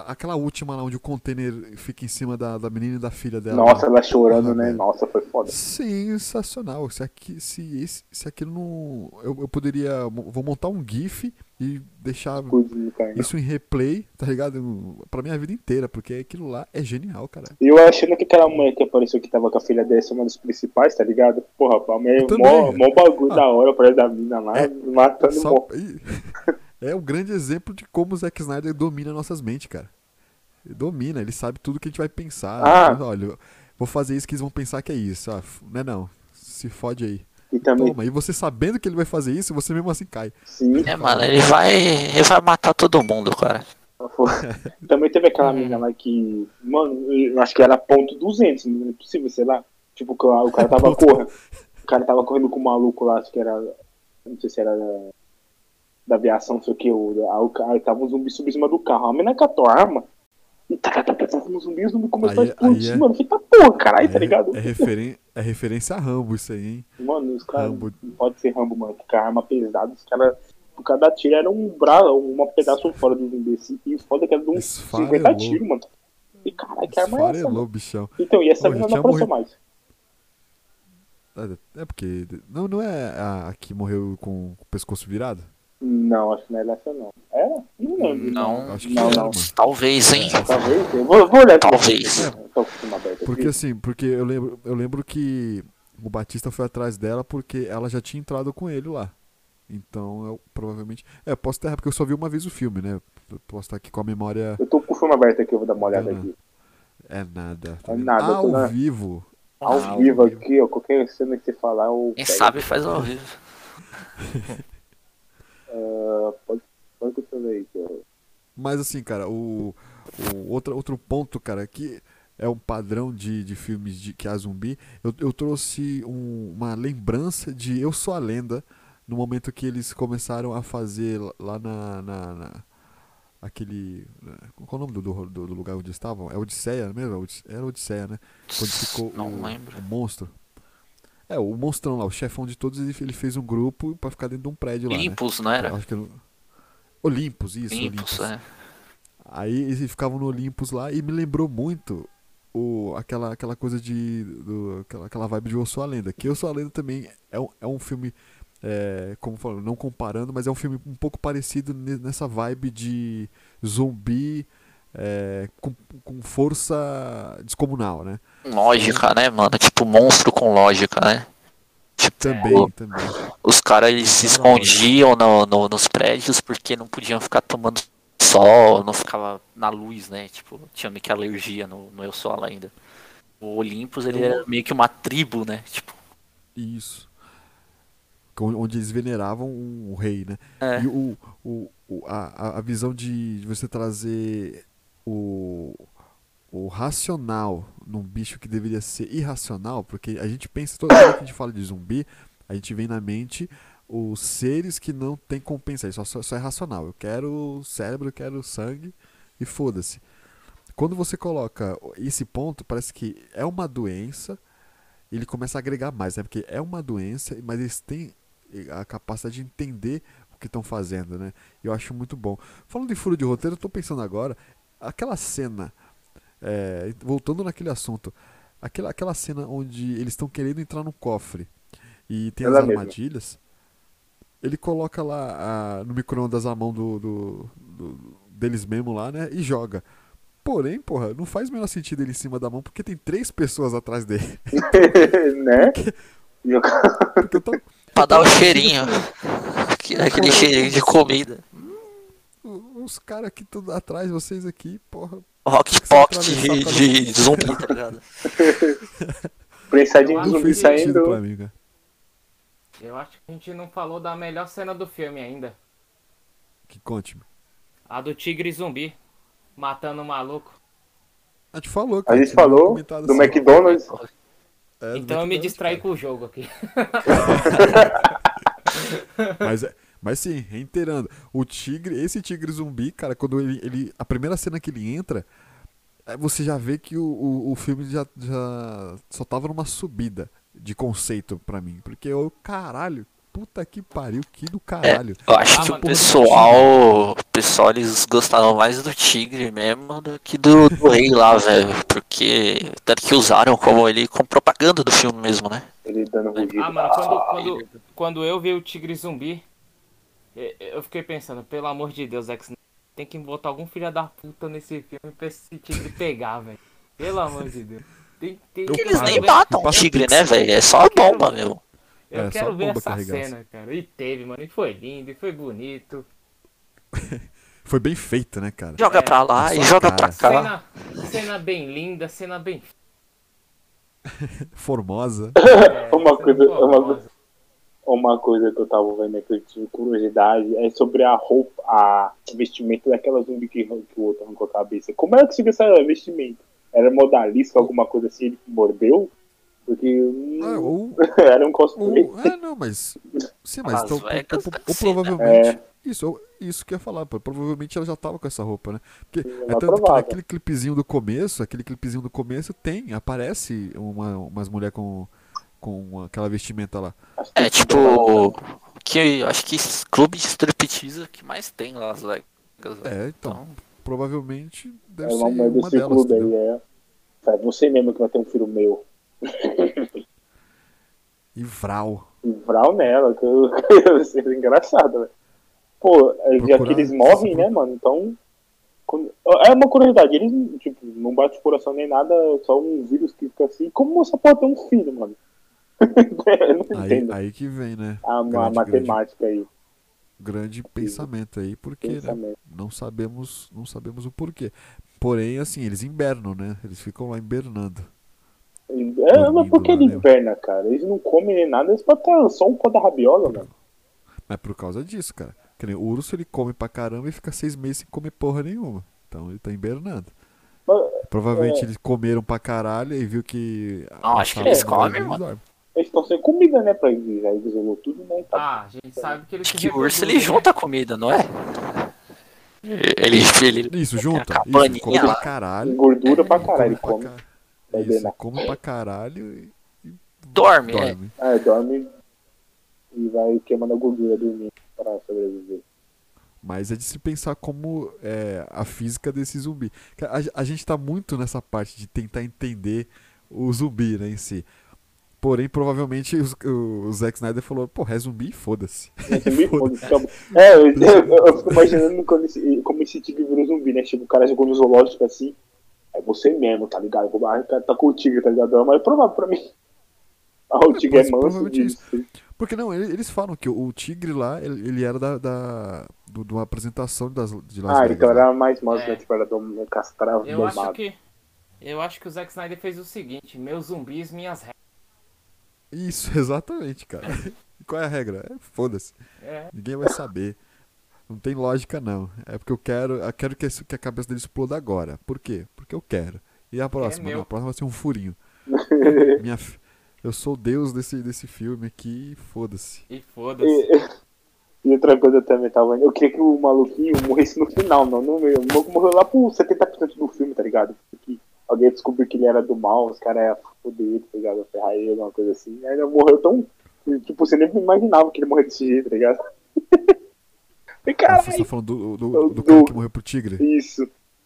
Aquela última lá onde o container fica em cima da, da menina e da filha dela. Nossa, ela chorando, né? Nossa, foi foda. Sensacional. Se, aqui, se, esse, se aquilo não. Eu, eu poderia. Vou montar um GIF e deixar isso em replay, tá ligado? Pra minha vida inteira, porque aquilo lá é genial, cara. E eu achando que aquela mulher que apareceu que tava com a filha dessa é uma das principais, tá ligado? Porra, a mulher Eu mó, mó bagulho da hora, parece da mina lá, É, matando Só- mó. É um grande exemplo de como o Zack Snyder domina nossas mentes, cara. Ele domina, ele sabe tudo que a gente vai pensar. Ah. Olha, vou fazer isso que eles vão pensar que é isso. Ah, não é não. Se fode aí. E também, Toma. E você sabendo que ele vai fazer isso, você mesmo assim cai. sim, É, mano, ele vai. Ele vai matar todo mundo, cara. Também teve aquela mina lá que, mano, eu acho que era ponto 200, não é possível, sei lá. Tipo, que o cara tava correndo. O cara tava correndo com o maluco lá, acho que era. Não sei se era da, da aviação, não sei o que. O, aí o cara tava um zumbi subindo em cima do carro. A mina catou a arma. E tá, tá, tá, tá, tá, no zumbi, o zumbi começou Aí- a explodir, aí é- mano. Feita porra, caralho, tá ligado? É, referen é referência a Rambo isso aí, hein? Mano, os caras. Rambo. Não pode ser Rambo, mano. Porque a arma pesada, os caras. O cada tiro era um braço, um pedaço fora do zumbi. assim, E o foda é que era de Esfarelou. 50 tiros, mano. E caralho, que arma é essa? Esfarelou, Mano? bichão. Então, e essa Pô, mina não apareceu morrido. mais. É, é porque. Não, não é a que morreu com o pescoço virado? Não, acho que não é essa não. Era? Não lembro. Não, Acho que não, era, não. mano. Talvez, hein? Talvez. Eu vou, vou olhar. Talvez. Eu tô com o filme aberto aqui. Porque assim, porque eu lembro, eu lembro que o Batista foi atrás dela porque ela já tinha entrado com ele lá. Então eu provavelmente. É, eu posso estar porque eu só vi uma vez o filme, né? Eu posso estar aqui com a memória. Eu tô com o filme aberto aqui, eu vou dar uma olhada Não, não. aqui. É nada. É nada, Ao na- vivo. Ao ao vivo vivo. aqui, ó. Qualquer cena que você falar, eu. Quem sabe faz ao vivo. Ah, pode, pode continuar aí, cara. Mas assim, cara, o, o outro, outro ponto, cara, que é um padrão de, de filmes de que há zumbi, eu, eu trouxe um- uma lembrança de Eu Sou a Lenda, no momento que eles começaram a fazer lá- na. na, na- aquele. Qual é o nome do, do, do lugar onde estavam? É Odisseia mesmo? Odisse- Era Odisseia, né? Quando ficou Não o, lembro. o monstro. É, o monstrão lá, o chefão de todos, ele, fez um grupo pra ficar dentro de um prédio lá. né? Limpos, não era? Acho que era- Olympus, isso, Limpos, Olympus. é. Aí eles ficavam no Olympus lá e me lembrou muito o, aquela, aquela coisa de. Do, aquela, aquela vibe de Eu Sou a Lenda. Que Eu Sou a Lenda também é um, é um filme. é, como falando, não comparando, mas é um filme um pouco parecido ne- nessa vibe de zumbi é, com, com força descomunal, né? Lógica, né, mano? Tipo, monstro com lógica, né? Tipo, Também, também. os caras eles se escondiam no, no- nos prédios porque não podiam ficar tomando sol, não ficava na luz, né? Tipo, tinha meio que alergia no, no Eu Sou a Lenda. O Olympus, ele era meio que uma tribo, né? Tipo, Isso. Onde eles veneravam um, rei, né? É. E o, o, o- a, a- visão de você trazer o, o racional num bicho que deveria ser irracional, porque a gente pensa, toda vez que a gente fala de zumbi, a gente vem na mente os seres que não tem compensa, só, só, só é racional. Eu quero cérebro, eu quero sangue e foda-se. Quando você coloca esse ponto, parece que é uma doença, ele começa a agregar mais, né? Porque é uma doença, mas eles têm a capacidade de entender o que estão fazendo, né? Eu acho muito bom. Falando de furo de roteiro, eu tô pensando agora, aquela cena, é, voltando naquele assunto, aquela, aquela cena onde eles estão querendo entrar no cofre e tem Ela as mesma. armadilhas, ele coloca lá a- no micro-ondas a mão do, do- do- deles mesmo lá, né? E joga. Porém, porra, não faz o menor sentido ele em cima da mão porque tem três pessoas atrás dele. né? Porque eu tô- pra dar o imaginando cheirinho. Aquele aquele cheirinho de comida. Os caras aqui tudo atrás, vocês aqui, porra. Rock Pocket de, pra- de zumbi, tá ligado? Prensadinho de Eu Não acho zumbi saindo. pra mim, cara. Eu acho que a gente não falou da melhor cena do filme ainda. Que conte-me. A do tigre zumbi. Matando o maluco. A gente falou, A cara. gente tinha falou do assim. McDonald's. É, do então eu me distraí cara. com o jogo aqui. Mas, é- mas sim, reiterando, o tigre, esse tigre zumbi, cara, quando ele, ele- a primeira cena que ele entra, é, você já vê que o, o, o filme já, já só tava numa subida de conceito pra mim, porque eu, caralho, puta que pariu, que do caralho. Eu acho Ah, que o pessoal, o pessoal eles gostaram mais do tigre mesmo do que do, do rei lá, velho. Porque tanto que usaram como ele como propaganda do filme mesmo, né? Ele dando rugido. Ah, mano, quando, quando, quando eu vi o tigre zumbi, eu fiquei pensando, pelo amor de Deus, X, tem que botar algum filho da puta nesse filme pra esse tigre pegar, velho. Pelo amor de Deus. Tem, tem, Eu eu Eles nem matam o tigre, né, velho? É só a bomba mesmo. Eu É, quero ver essa cena, cara. E teve, mano. E foi lindo, e foi bonito. Foi bem feito, né, cara? Joga É, pra lá e joga cara. pra cá. Cena, cena bem linda, cena bem. Formosa. É, Uma coisa- uma formosa. Uma coisa que eu tava vendo aqui, eu tive curiosidade, é sobre a roupa, a vestimenta daquela zumbi que, que o outro arrancou a cabeça. Como era que se essa vestimenta? Era modalista, alguma coisa assim, ele mordeu? Porque hum, Ah, ou, era um cosplay. ou, é, não, mas. Sim, mas então, Vegas ou, deve ou ser, né? provavelmente. Isso, ou- isso que eu ia falar, pô, provavelmente ela já tava com essa roupa, né? Porque Sim, é é tanto que naquele clipezinho do começo, aquele clipezinho do começo tem, aparece uma, umas mulheres com, com aquela vestimenta lá. Que É tipo. Que eu acho que esse clube de striptease é o que mais tem lá Las Vegas. velho. É, então, provavelmente deve É ser uma desse delas. clube aí, é. É você mesmo que vai ter um filho meu. E Vral. E Vral nela, que eu, que eu seria engraçado, velho. Pô, é, já que Procurar- eles morrem, né, mano? Então. quando- É uma curiosidade, eles tipo, não bate coração nem nada, é só um vírus que fica assim. Como você pode ter um filho, mano? Aí, aí que vem, né? a, a grande, matemática aí. Grande, grande pensamento aí, porque né, Pensamento. não sabemos não sabemos o porquê. Porém, assim, eles invernam, né? Eles ficam lá invernando. É, mas por que ele né? inverna, cara? Eles não comem nem nada, eles podem ter só um pó da rabiola, mano. Mas por causa disso, cara. Que nem o urso ele come pra caramba e fica seis meses sem comer porra nenhuma. Então ele tá hibernando. Mas Provavelmente É. eles comeram pra caralho e viu que. Não, a acho que eles comem, mano. Eles estão sem comida, né? Pra eles, já isolou tudo, né? Tá. Ah, a gente sabe que ele que o urso ele né? junta a comida, não é? Ele, ele Isso, junta. Isso, come pra caralho. Gordura pra come caralho, ele pra come. ca- Vai Isso, come pra caralho e dorme, é. dorme. Ah, dorme e vai queimando a gordura dormindo pra sobreviver. Mas é de se pensar como é, a física desse zumbi. A, a gente tá muito nessa parte de tentar entender o zumbi, né, em si. Porém, provavelmente os- o, Zack Snyder falou, pô, é zumbi, foda-se. É, zumbi, foda-se, acabou. É, eu, eu- eu fico imaginando quando esse- como esse tigre virou zumbi, né? Tipo, o cara jogou no zoológico assim. É você mesmo, tá ligado? O cara tá com o tigre, tá ligado? Mas é provável pra mim. Ah, o tigre é Mas manso provavelmente disso. Porque não, ele- eles falam que o, o tigre lá, ele, ele era da, da do- de uma apresentação das, de Las Ah, Vegas. então né? era mais manso, É. né? Tipo, era dom- castrado, Eu acho que. Eu acho que o Zack Snyder fez o seguinte: meus zumbis, minhas regras. Isso, exatamente, cara. Qual é a regra? É, foda-se. É. Ninguém vai saber. Não tem lógica, não. É porque eu quero, eu quero que, a cabeça dele exploda agora. Por quê? Porque eu quero. E a próxima? meu. Não, a próxima vai ser um furinho. Minha, eu sou o deus desse, desse filme aqui, foda-se. E foda-se. E, e outra coisa também, tava Eu queria que o maluquinho morresse no final, não no meio. O maluco morreu lá por 70% do filme, tá ligado? Que alguém descobriu que ele era do mal, os caras iam foder ele, tá ligado? Ferrar ele, alguma coisa assim. Aí ele morreu tão. Tipo, você nem imaginava que ele morreu desse jeito, tá ligado? E caralho, você tá falando do, do, Do- cara que morreu pro tigre? isso.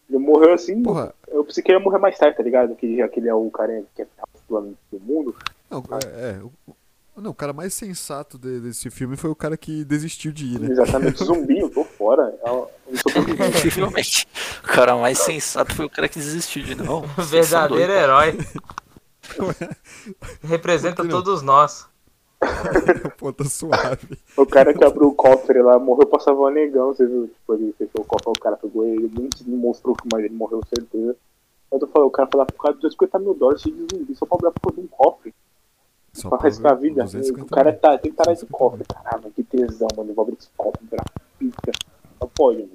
Ele morreu assim. Porra, Eu pensei que ele ia morrer mais tarde, tá ligado? Que já que ele é o cara que é do mundo. não, é, é, não, o cara mais sensato de- desse filme foi o cara que desistiu de ir, né? Exatamente, zumbi, eu tô fora. Eu, eu. O cara mais sensato foi o cara que desistiu de não. Verdadeiro herói. Representa todos nós. Tá suave. O cara que abriu o cofre lá morreu pra salvar o negão, você viu? Tipo, ele fechou o cofre, o cara pegou ele, muito mostrou que mais ele morreu, certeza. Aí eu falei, o cara falou, por causa de 250 mil dólares de zumbi, só pra abrir por um cofre, Só pra arriscar a vida. 250 O cara tá, tem que estar esse cofre, caramba, que tesão, mano, eu vou abrir esse cofre, pica. Só pode, mano.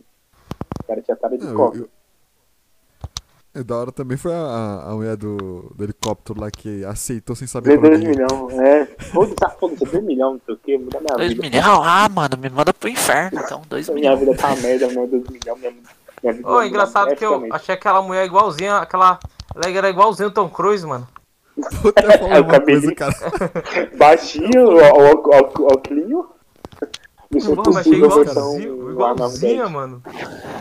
O cara tinha cara de Não, cofre. eu- É da hora também foi a, a, a mulher do, do helicóptero lá que aceitou sem saber Deu pra 2 onde ir. milhões, é. Foda-se, ah, foda-se, 2 milhões, não sei o que, muda minha 2 vida. milhões? Ah, mano, me manda pro inferno, então. 2 Minha milhões. vida tá uma merda, meu 2 milhões, minha, minha vida Ô, engraçado que eu achei aquela mulher igualzinha, aquela. Ela era igualzinha o Tom Cruise, mano. Falar É, o uma coisa. Baixinho, o, o, o, Oclinho. Me Pô, soltou mas versão igualzinho, igualzinha, mano.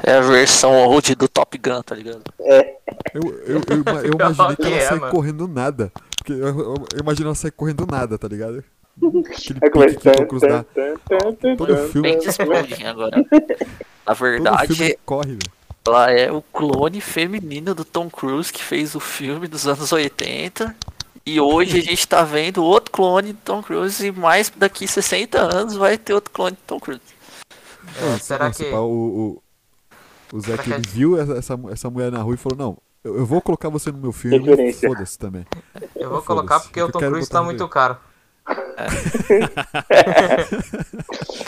É a versão old do Top Gun, tá ligado? Eu, eu, eu, ima- eu imaginei que ela Que é, saia mano. correndo nada. Porque eu, eu, eu imagino ela sair correndo nada, tá ligado? Aquele começa. pique que o dá. tan, Todo filme. Bem agora. Na Todo filme verdade, corre, velho. ela é o clone feminino do Tom Cruise que fez o filme dos anos 80. E hoje a gente tá vendo outro clone do Tom Cruise e mais daqui 60 anos vai ter outro clone do Tom Cruise. É, será que. o, o, o que é- viu essa, essa, mulher na rua e falou, não, eu, eu vou colocar você no meu filme, foda-se também. Eu vou colocar porque o Tom Cruise tá no muito caro.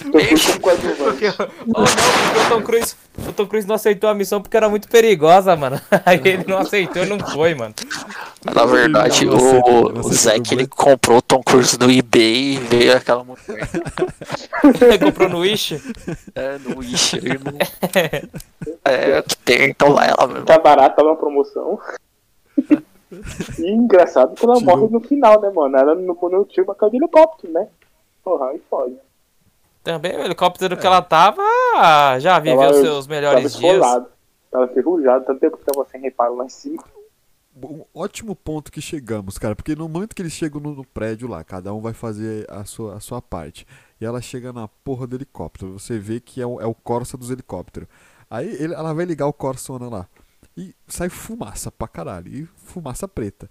Tô com quase um Porque, oh não, porque o Tom Cruise. O Tom Cruise não aceitou a missão porque era muito perigosa, mano. Aí ele não aceitou e não foi, mano. Na verdade, Não o, não o Zack ele comprou o Tom Cruise no eBay e veio aquela mulher Ele comprou no Wish. é, no Wish. É, que tem, então vai lá mesmo. Tá barato, tá numa promoção. E engraçado que ela Tirou. morre no final, né, mano? Ela não, não tinha uma de helicóptero, né? Porra, aí pode. Também o helicóptero que ela tava já viveu Tava- seus melhores tava dias. esfolado. Tava enferrujado, tanto tempo que tava sem reparo lá em cima. Um ótimo ponto que chegamos, cara, porque no momento que eles chegam no, no prédio lá, cada um vai fazer a sua, a sua parte. E ela chega na porra do helicóptero. Você vê que é o, é o Corsa dos helicópteros. Aí ele- ela vai ligar o Corsona lá. E sai fumaça pra caralho. E fumaça preta.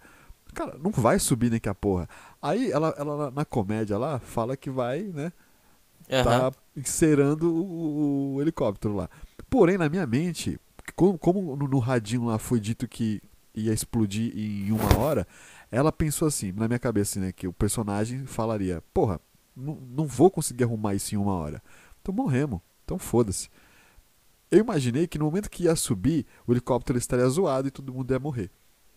Cara, não vai subir nem que a porra. Aí ela, ela na comédia lá fala que vai, né? Aham. tá encerando o, o- o helicóptero lá. Porém, na minha mente, como, como no, no radinho lá foi dito que ia explodir em uma hora, ela pensou assim, na minha cabeça, né, que o personagem falaria, porra, não, não vou conseguir arrumar isso em uma hora. Então morremos, então foda-se. Eu imaginei que no momento que ia subir, o helicóptero estaria zoado e todo mundo ia morrer.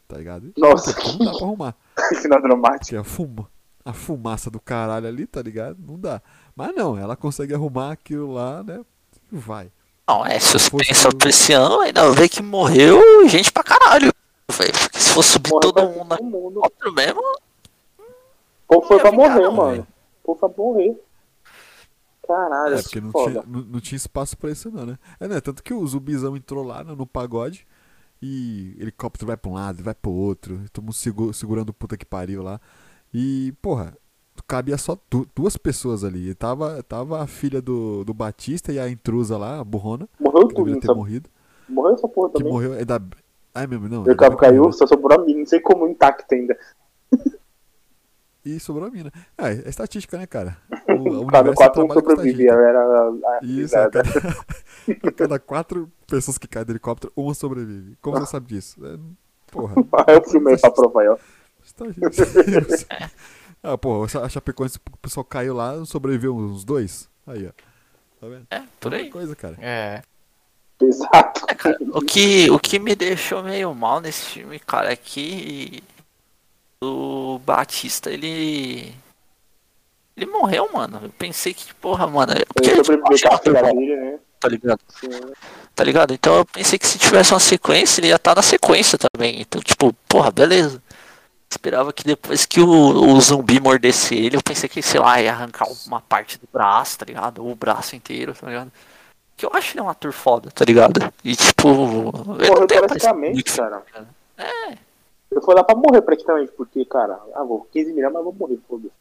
Tá ligado? Nossa, Porque não dá pra arrumar. que final dramático. Porque a, fuma, a fumaça do caralho ali, tá ligado? Não dá. Mas não, ela consegue arrumar aquilo lá, né? E vai. Não, é, o- pra esse ano, ainda vê que morreu gente pra caralho. Porque se fosse subir todo mundo todo mundo. outro mesmo, O povo foi pra morrer, mano. velho. O povo foi pra morrer. Caralho, É, porque não tinha, não, não tinha espaço pra isso não, né? É, né? Tanto que o zumbizão entrou lá no, no pagode e helicóptero vai pra um lado, vai pro outro, todo mundo segu- segurando o puta que pariu lá. E, porra, cabia só du- duas pessoas ali. E tava, tava a filha do, do Batista e a intrusa lá, a burrona, Morreu que tudo, ter sabe? morrido. Morreu essa porra Que também. morreu, ainda... Ai, mesmo, não. O ainda cabo que caiu, só sobrou a mina. Não sei como intacta ainda. E sobrou a mina. É, é estatística, né, cara? O, o Cada quatro um sobrevive. estatística. Ela era a- a Isso, a risada. cada, a cada quatro pessoas que caem do helicóptero, uma sobrevive. Como você sabe disso? É, porra. Aí eu filmei pra provar, ó. Ah, porra, a Chapecoense, o pessoal caiu lá, sobreviveu uns dois. Aí, ó. Tá vendo? é, por aí. Coisa, cara. É. Pesado. O que, o que me deixou meio mal nesse filme, cara, é que o Batista, ele. Ele morreu, mano. Eu pensei que, porra, mano. Porque Ele uma dele, né? tá ligado? Sim. Tá ligado? Então eu pensei que se tivesse uma sequência, ele ia estar na sequência também. Então, tipo, porra, beleza. Esperava que depois que o, o zumbi mordesse ele, eu pensei que, sei lá, ia arrancar uma parte do braço, tá ligado? Ou o braço inteiro, tá ligado? Que eu acho ele um ator foda, tá ligado? E tipo. aparecido praticamente, cara. É. Eu fui lá pra morrer praticamente, porque, cara, ah, vou 15 milhões, mas vou morrer, foda-se.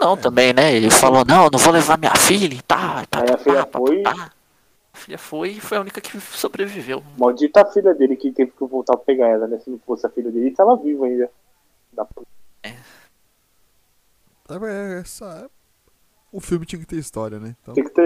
Não, também, né? Ele falou, não, não vou levar minha filha e tá. tá, Aí a filha tá, foi- tá. A filha foi e foi a única que sobreviveu. Maldita a filha dele que teve que voltar pra pegar ela, né? Se não fosse a filha dele, ele tava vivo ainda. Da puta. É, é, essa... O filme tinha que ter história, né? Então, Tem que ter.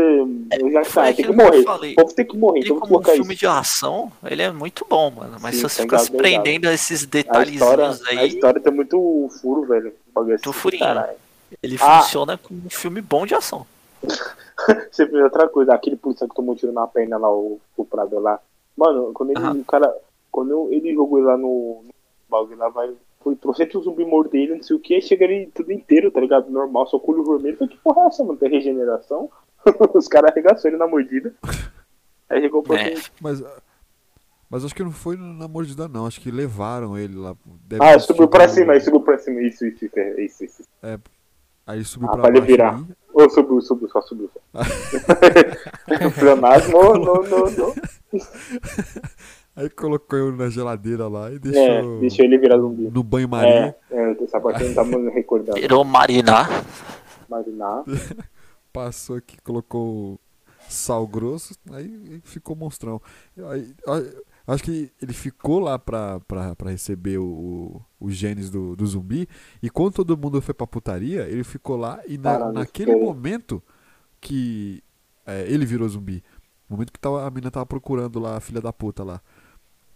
Eu já Foi sei, tem que morrer. falei. O povo tem que morrer, Ele então como um filme isso. de ação, ele é muito bom, mano. Mas Sim, se você ficar se prendendo a esses A detalhezinhos história, a aí, história tem muito furo, velho. O bagulho é Tô assim, furinho. caralho. ele Ah. funciona como um filme bom de ação. Você viu outra coisa, aquele policial que tomou um tiro na perna lá, o, o Prado lá. Mano, quando ele, Aham. o cara, quando ele jogou ele lá no, no bagulho lá, vai, foi trouxe o zumbi morder ele, não sei o que, chega ali tudo inteiro, tá ligado? Normal, só com o olho vermelho. Falei, que porra é essa, mano? Tem regeneração? Os caras arregaçaram ele na mordida. Aí chegou pra É. mas, mas acho que não foi na mordida, não. Acho que levaram ele lá. Deve Ah, subiu pra cima, aí subiu pra cima. Isso, isso, isso, é, isso, isso. Aí subiu Ah, pra pra ele baixo virar. ali. Ô, subiu, subiu, só subiu. Só. Não, não, não. Aí colocou eu na geladeira lá e deixou, É, deixou ele virar zumbi. no banho-maria. É, é, essa parte eu não tava me recordando. Virou marinar. Marinar. Passou aqui, colocou sal grosso, aí ficou monstrão. Aí, aí, acho que ele ficou lá pra, pra, pra receber o, o, os genes do, do zumbi. E quando todo mundo foi pra putaria, ele ficou lá e na, Caralho, naquele sério? momento que é, ele virou zumbi. No momento que tava, a menina tava procurando lá a filha da puta lá.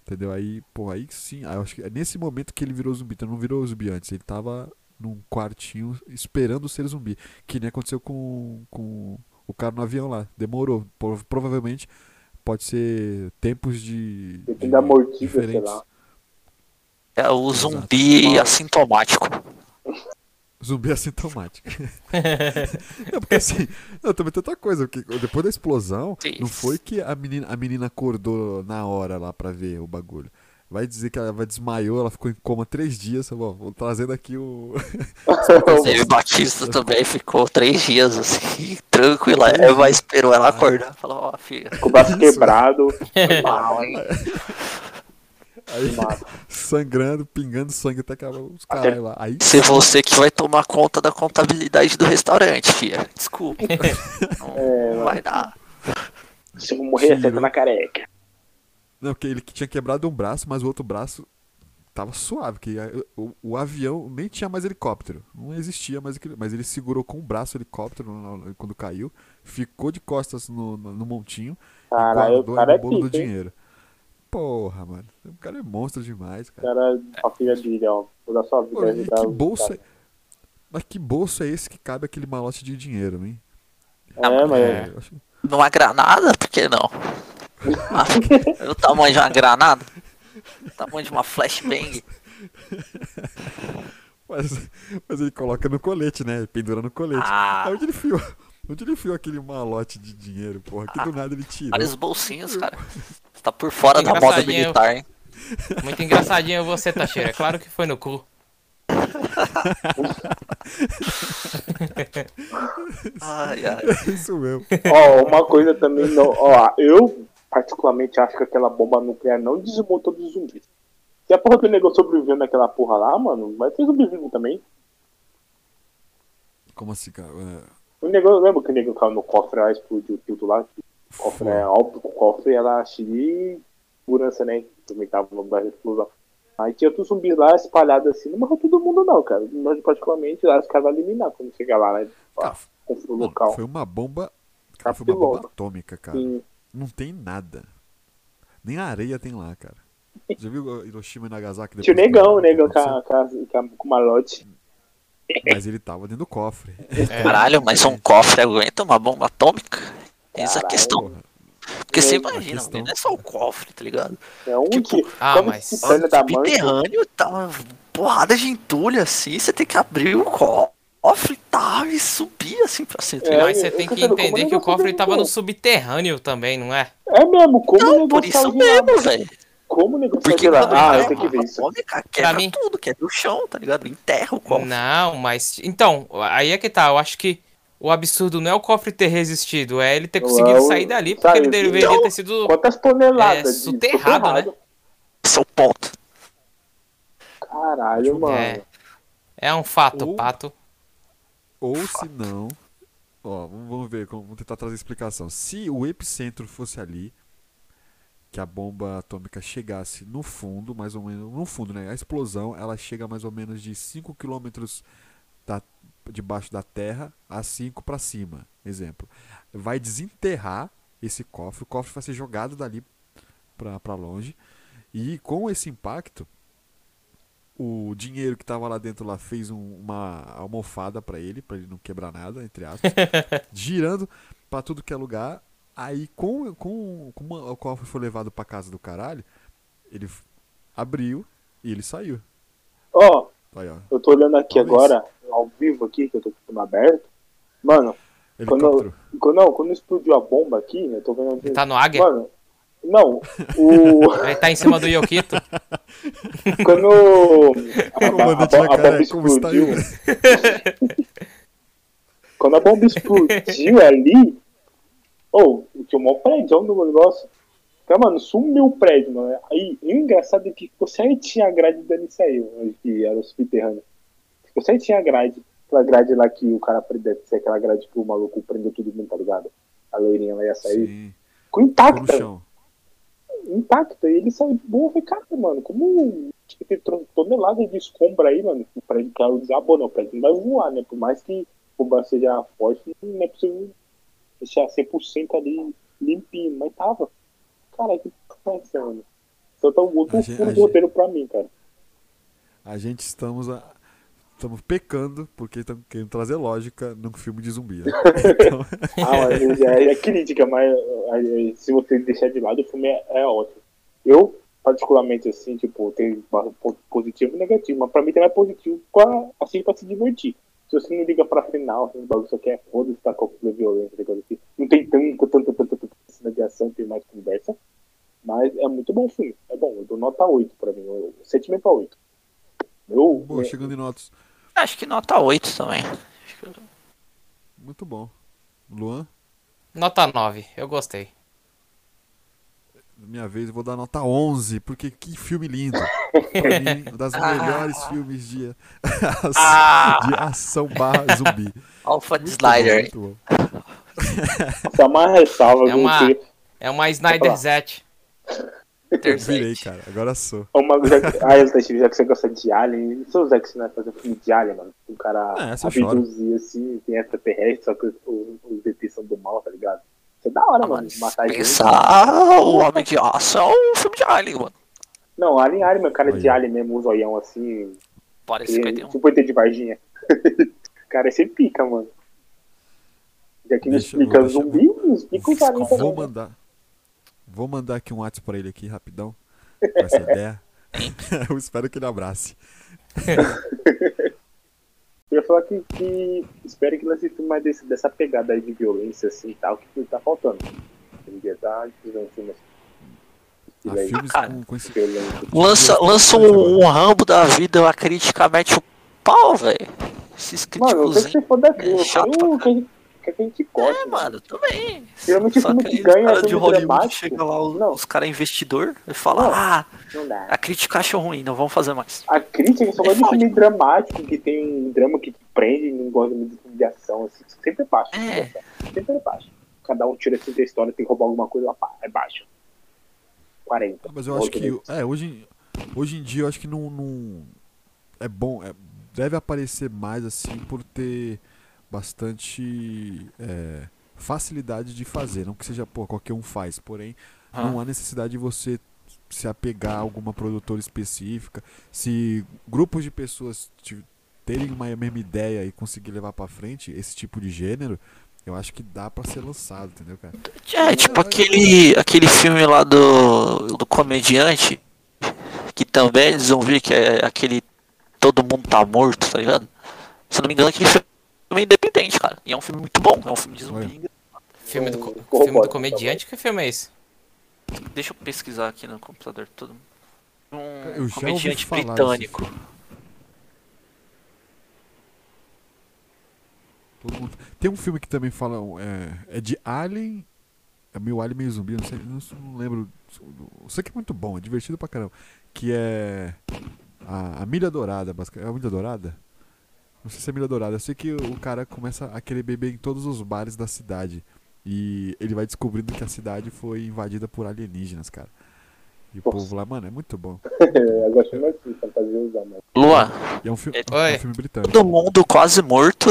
Entendeu? Aí, pô, aí sim. Aí eu acho que é nesse momento que ele virou zumbi. Então não virou zumbi antes. Ele tava num quartinho esperando ser zumbi. Que nem aconteceu com, com o cara no avião lá. Demorou. Pro- provavelmente pode ser tempos de. Depende de da mordida, sei diferentes. lá. É o zumbi Exato. assintomático. Zumbi assintomático. não, porque assim. Não, também tem outra coisa. Porque depois da explosão, Sim. não foi que a menina, a menina acordou na hora lá pra ver o bagulho. Vai dizer que ela vai desmaiou, ela ficou em coma três dias. Bom, vou trazendo aqui o. E o Batista também ficou três dias assim, tranquila. Eva esperou ela acordar. Falou, ó, filha, Com o braço quebrado. mal, hein? Aí, sangrando, pingando sangue até acabar os caras lá. Aí Se você que vai tomar conta da contabilidade do restaurante, filha. Desculpa. Não, É, não vai dar. Se eu morrer, acerta na careca. Não, porque ele que tinha quebrado um braço, mas o outro braço tava suave, porque a- o, o avião nem tinha mais helicóptero. Não existia mais aquele. Mas ele segurou com o braço o helicóptero quando caiu, ficou de costas no, no, no montinho Caralho, e o guardou cara é bolo do dinheiro. Porra, mano. O cara é monstro demais, O cara. cara, a filha dele, ó, toda a sua vida. Pô, e ajudar que caras. é... Mas que bolso é esse que cabe aquele malote de dinheiro, hein? É, mas. É. Eu acho- Numa granada? Por que não? Ah, o tamanho de uma granada? O tamanho de uma flashbang? Mas, mas ele coloca no colete, né? Pendura no colete. Ah. Aí Onde ele enfiou? Onde ele enfiou aquele malote de dinheiro, porra? Que do nada ele tirou. Vários bolsinhos, cara. Tá por fora da moda militar, hein? Muito engraçadinho você, Tachira. É claro que foi no cu. Ai, ai. Isso mesmo. Ó, uma coisa também não. Ó, eu particularmente acho que aquela bomba nuclear não dizimou todos os zumbis. Se a porra do negócio sobreviveu naquela porra lá, mano, vai ter zumbi vivo também. Como assim, cara? É, O negócio, lembra que o negócio caiu no cofre lá, explodiu tudo lá? O cofre é que o cofre era de segurança, né? Também tava no lugar da explosão. Aí tinha outros zumbis lá espalhados assim, não morreu todo mundo não, cara. Mas particularmente lá os caras vão eliminar quando chegar lá, né? Cara, local. foi uma bomba. Cara, foi uma bomba atômica, cara. Sim. Não tem nada. Nem areia tem lá, cara. Já viu Hiroshima e Nagasaki? Tinha o depois negão, o negão com, malote. Mas ele tava dentro do cofre. É. Caralho, mas um cofre aguenta uma bomba atômica? Essa é a Caralho. questão. Porque você imagina, questão- não é só o cofre, tá ligado? É um Tipo, que. ah, mas-. Subterrâneo, tá uma porrada de entulho assim, você tem que abrir o cofre e tal, e subir assim pra cima. tá É? Mas você tem que entender que o cofre tava no subterrâneo também, não é? É mesmo, como Não, negócio por isso mesmo, velho. Como negócio Porque lá? Ah, é eu tenho que ver isso. quebra mim- tudo, quebra o chão, tá ligado? Enterra o cofre. Não, mas. Então, aí é que tá. Eu acho que o absurdo não é o cofre ter resistido, é ele ter conseguido é sair dali, porque ele saiu. deveria Então, ter sido. Quantas toneladas É, de soterrado, né? Esse é o ponto. Caralho, mano. É, é um fato, Ou- pato. Ou se não. Ó, vamos ver, vamos tentar trazer explicação. Se o epicentro fosse ali, que a bomba atômica chegasse no fundo, mais ou menos. No fundo, né? A explosão ela chega a mais ou menos de 5 km da, debaixo da terra a 5 para cima. Exemplo. Vai desenterrar esse cofre, o cofre vai ser jogado dali para longe. E com esse impacto, o dinheiro que tava lá dentro lá fez um- uma almofada pra ele, pra ele não quebrar nada, entre aspas, girando pra tudo que é lugar. Aí, com, com, como o cofre foi levado pra casa do caralho, ele abriu e ele saiu. Ó, Aí, ó. eu tô olhando aqui Olha agora, ao vivo aqui, que eu tô com o filme aberto. Mano, quando, Helicóptero. quando, não, quando explodiu a bomba aqui, eu tô vendo. Ele tá no águia? Mano, não, o. Ele tá em cima do Yokito. quando a, a, a, a bomba explodiu. Quando a bomba explodiu ali, ou tinha um maior prédio no negócio. Então, mano, sumiu o prédio, mano. Aí, o engraçado é que ficou certinho a grade saiu, onde que era o subterrâneo. Ficou certinho a grade. Aquela grade lá que o cara prendeu, aquela grade que o maluco prendeu todo mundo, tá ligado? A loirinha lá ia sair. Sim. Ficou intacta. Intacta. E ele saiu de boa. Eu falei, cara, mano, como tem toneladas de escombro aí, mano. O prédio caiu desabou, não. O prédio não vai voar, né? Por mais que o banco seja forte, não é possível deixar 100% ali limpinho. Mas tava. Cara, que pensa, mano. Só tá muito A gente- do roteiro pra mim, cara. A gente estamos a- estamos pecando porque estamos querendo trazer lógica num filme de zumbi. né? Então, Ah, é, é crítica, mas se você deixar de lado, o filme é, é ótimo. Eu, particularmente, assim, tipo, tem ponto positivo e negativo, mas pra mim também é positivo pra, assim, pra se divertir. Se você não liga pra final, assim, o bagulho só quer foda-se, tá com a violência, coisa assim. Não tem tanta, tanta, tanta, tanta cena de ação, tem mais conversa. Mas é muito bom o filme. É bom, eu dou nota 8 pra mim. 7,5 pra 8. Meu, boa, chegando em notas. Acho que nota 8 também. Muito bom. Luan, Nota 9, eu gostei. Minha vez, eu vou dar nota 11, porque que filme lindo. Pra mim, um das melhores filmes de, Ah! de ação barra zumbi. Alpha Muito Slider. bom, bom. só uma ressalva. É uma- que- É uma Snyder Zet. Eu virei, cara. Agora sou. Uma, já, ah, eu já que você gosta de Alien, se o Zack Snyder fazer um filme de Alien, mano, o cara É, abduzir assim, tem extraterrestre, só que os, os DTs são do mal, tá ligado? Isso é da hora, Ah, mano. Matar gente. pensar o Homem de Aço é um filme de Alien, mano. Não, Alien, Alien, meu cara de Olha. Alien mesmo, um zoião assim. Parece que vai ter Ele, um. tipo ET de Varginha. cara, esse pica, mano. Já que Deixa- explica deixa- zumbi, explica os aliens Vou também. né? mandar. Vou mandar aqui um WhatsApp pra ele aqui, rapidão. Com essa ideia. Eu espero que ele abrace. Eu ia falar que, que espero que lance filme mais desse, dessa pegada aí de violência assim e tal, que tá faltando. Hoje em dia tá precisando de filme assim. Ah, Estilo aí, filmes cara. com, com esse. Lança, lança um, um Rambo da vida, a crítica mete o pau, velho. Esses Mano, não sei se críticos. você for da crítica, É chato eu quero que, a gente gosta. É, mano, também. Geralmente Só filme que que ganha os caras é de Hollywood chega lá, os, Não. os caras investidor e fala, Não. ah, Não dá. a crítica achou ruim, não vamos fazer mais. A crítica só É gosta de filme dramático, que tem um drama que te prende, não gosta muito de filme de ação, assim, sempre é baixo. É. Sempre é baixo. Cada um tira assim da história, tem que roubar alguma coisa, opa, é baixo. 40. Ah, mas eu acho que. É, hoje, hoje em dia eu acho que não. não é bom. é- deve aparecer mais assim por ter bastante é, facilidade de fazer. Não que seja, pô, qualquer um faz. Porém, não há necessidade de você se apegar a alguma produtora específica. Se grupos de pessoas terem uma mesma ideia e conseguir levar pra frente esse tipo de gênero, eu acho que dá pra ser lançado, entendeu, cara? É, tipo aquele, aquele filme lá do, do comediante, que também é de zumbi, que é aquele Todo Mundo Tá Morto, tá ligado? Se eu não me engano, aquele filme é independente, cara. E é um filme muito bom, é um filme de zumbi. Filme do, co- filme do comediante? Que filme é esse? Deixa eu pesquisar aqui no computador todo. Eu Um já ouvi comediante falar desse britânico. Todo mundo- Tem um filme que também fala. É, é de Alien. É meio Alien, meio zumbi. eu Não sei, não, não lembro. Eu sei que é muito bom, é divertido pra caramba. Que é. A, a Milha Dourada. basicamente. É a Milha Dourada? Não sei se é a Milha Dourada. Eu sei que o cara começa a querer beber em todos os bares da cidade. E ele vai descobrindo que a cidade foi invadida por alienígenas, cara. E o Nossa. povo lá, mano, é muito bom. eu gosto mais mano. Luan, E é um, fi Oi. é um filme britânico. todo mundo quase morto.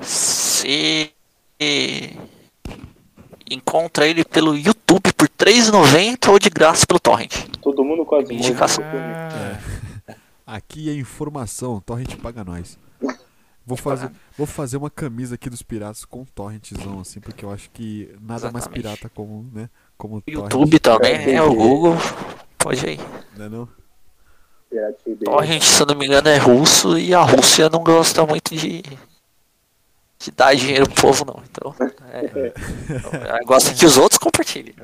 Se encontra ele pelo YouTube por R$3,90 ou de graça pelo Torrent. Todo mundo quase morto Indicação. Ah, Aqui é informação, Torrent paga nós. Vou fazer, vou fazer uma camisa aqui dos piratas com torrentzão, assim, porque eu acho que nada mais Exatamente. pirata como, né? Como O torrent, YouTube também, É, é o. Google. Pode aí. né não? Pirate Bay. Torrent, se eu não me engano, é russo e a Rússia não gosta muito de, de dar dinheiro pro povo, não. Então, é, então, gosta que os outros compartilhem.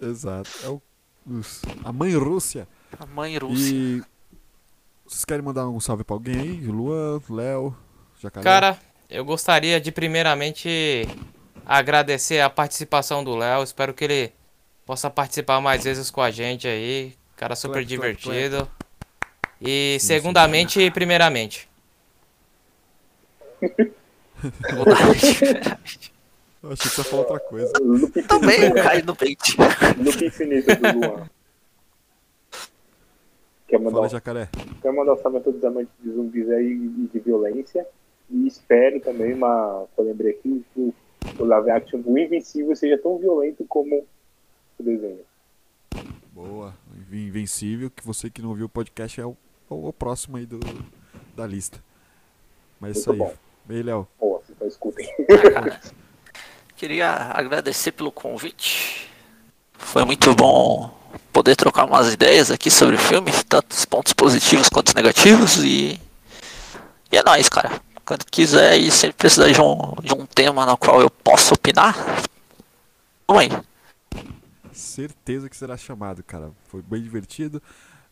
Exato. É o, a mãe Rússia. A mãe Rússia. E vocês querem mandar um salve pra alguém aí? Luan, Léo, Jacaré? Cara, eu gostaria de primeiramente agradecer a participação do Léo. Espero que ele possa participar mais vezes com a gente aí. Cara super Clap, clap, divertido. E Sim, segundamente e primeiramente. Eu achei que você ia falar outra coisa. Também cai no bait. Loop infinito do Luan. Quer mandar, Fala, um, Jacaré. quer mandar um salve a todos os amantes de zumbis aí e de violência. E espero também, uma, eu lembrei aqui, que o, o live action do Invencível seja tão violento como o desenho. Boa. Invencível, que você que não viu o podcast é o, o, o próximo aí do, da lista. Mas é isso aí. E aí, Léo? Vocês só escutem. Queria agradecer pelo convite. Foi muito bom poder trocar umas ideias aqui sobre o filme, tanto os pontos positivos quanto os negativos. E, e é nóis, cara. Quando quiser e sempre precisar de um, de um tema no qual eu possa opinar, vamos aí. Certeza que será chamado, cara. Foi bem divertido.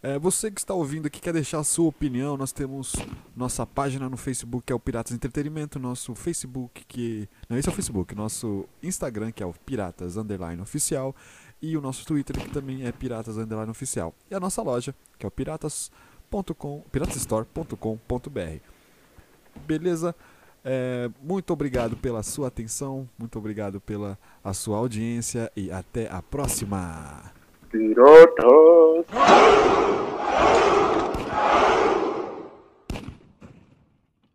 É, você que está ouvindo aqui quer deixar a sua opinião, nós temos nossa página no Facebook que é o Piratas Entretenimento, nosso Facebook que... Não, esse é o Facebook, nosso Instagram que é o Piratas Underline Oficial e o nosso Twitter que também é Piratas Underline Oficial. E a nossa loja que é o piratas.com, piratasstore.com.br. Beleza? É, muito obrigado pela sua atenção, muito obrigado pela a sua audiência e até a próxima! Pirotos!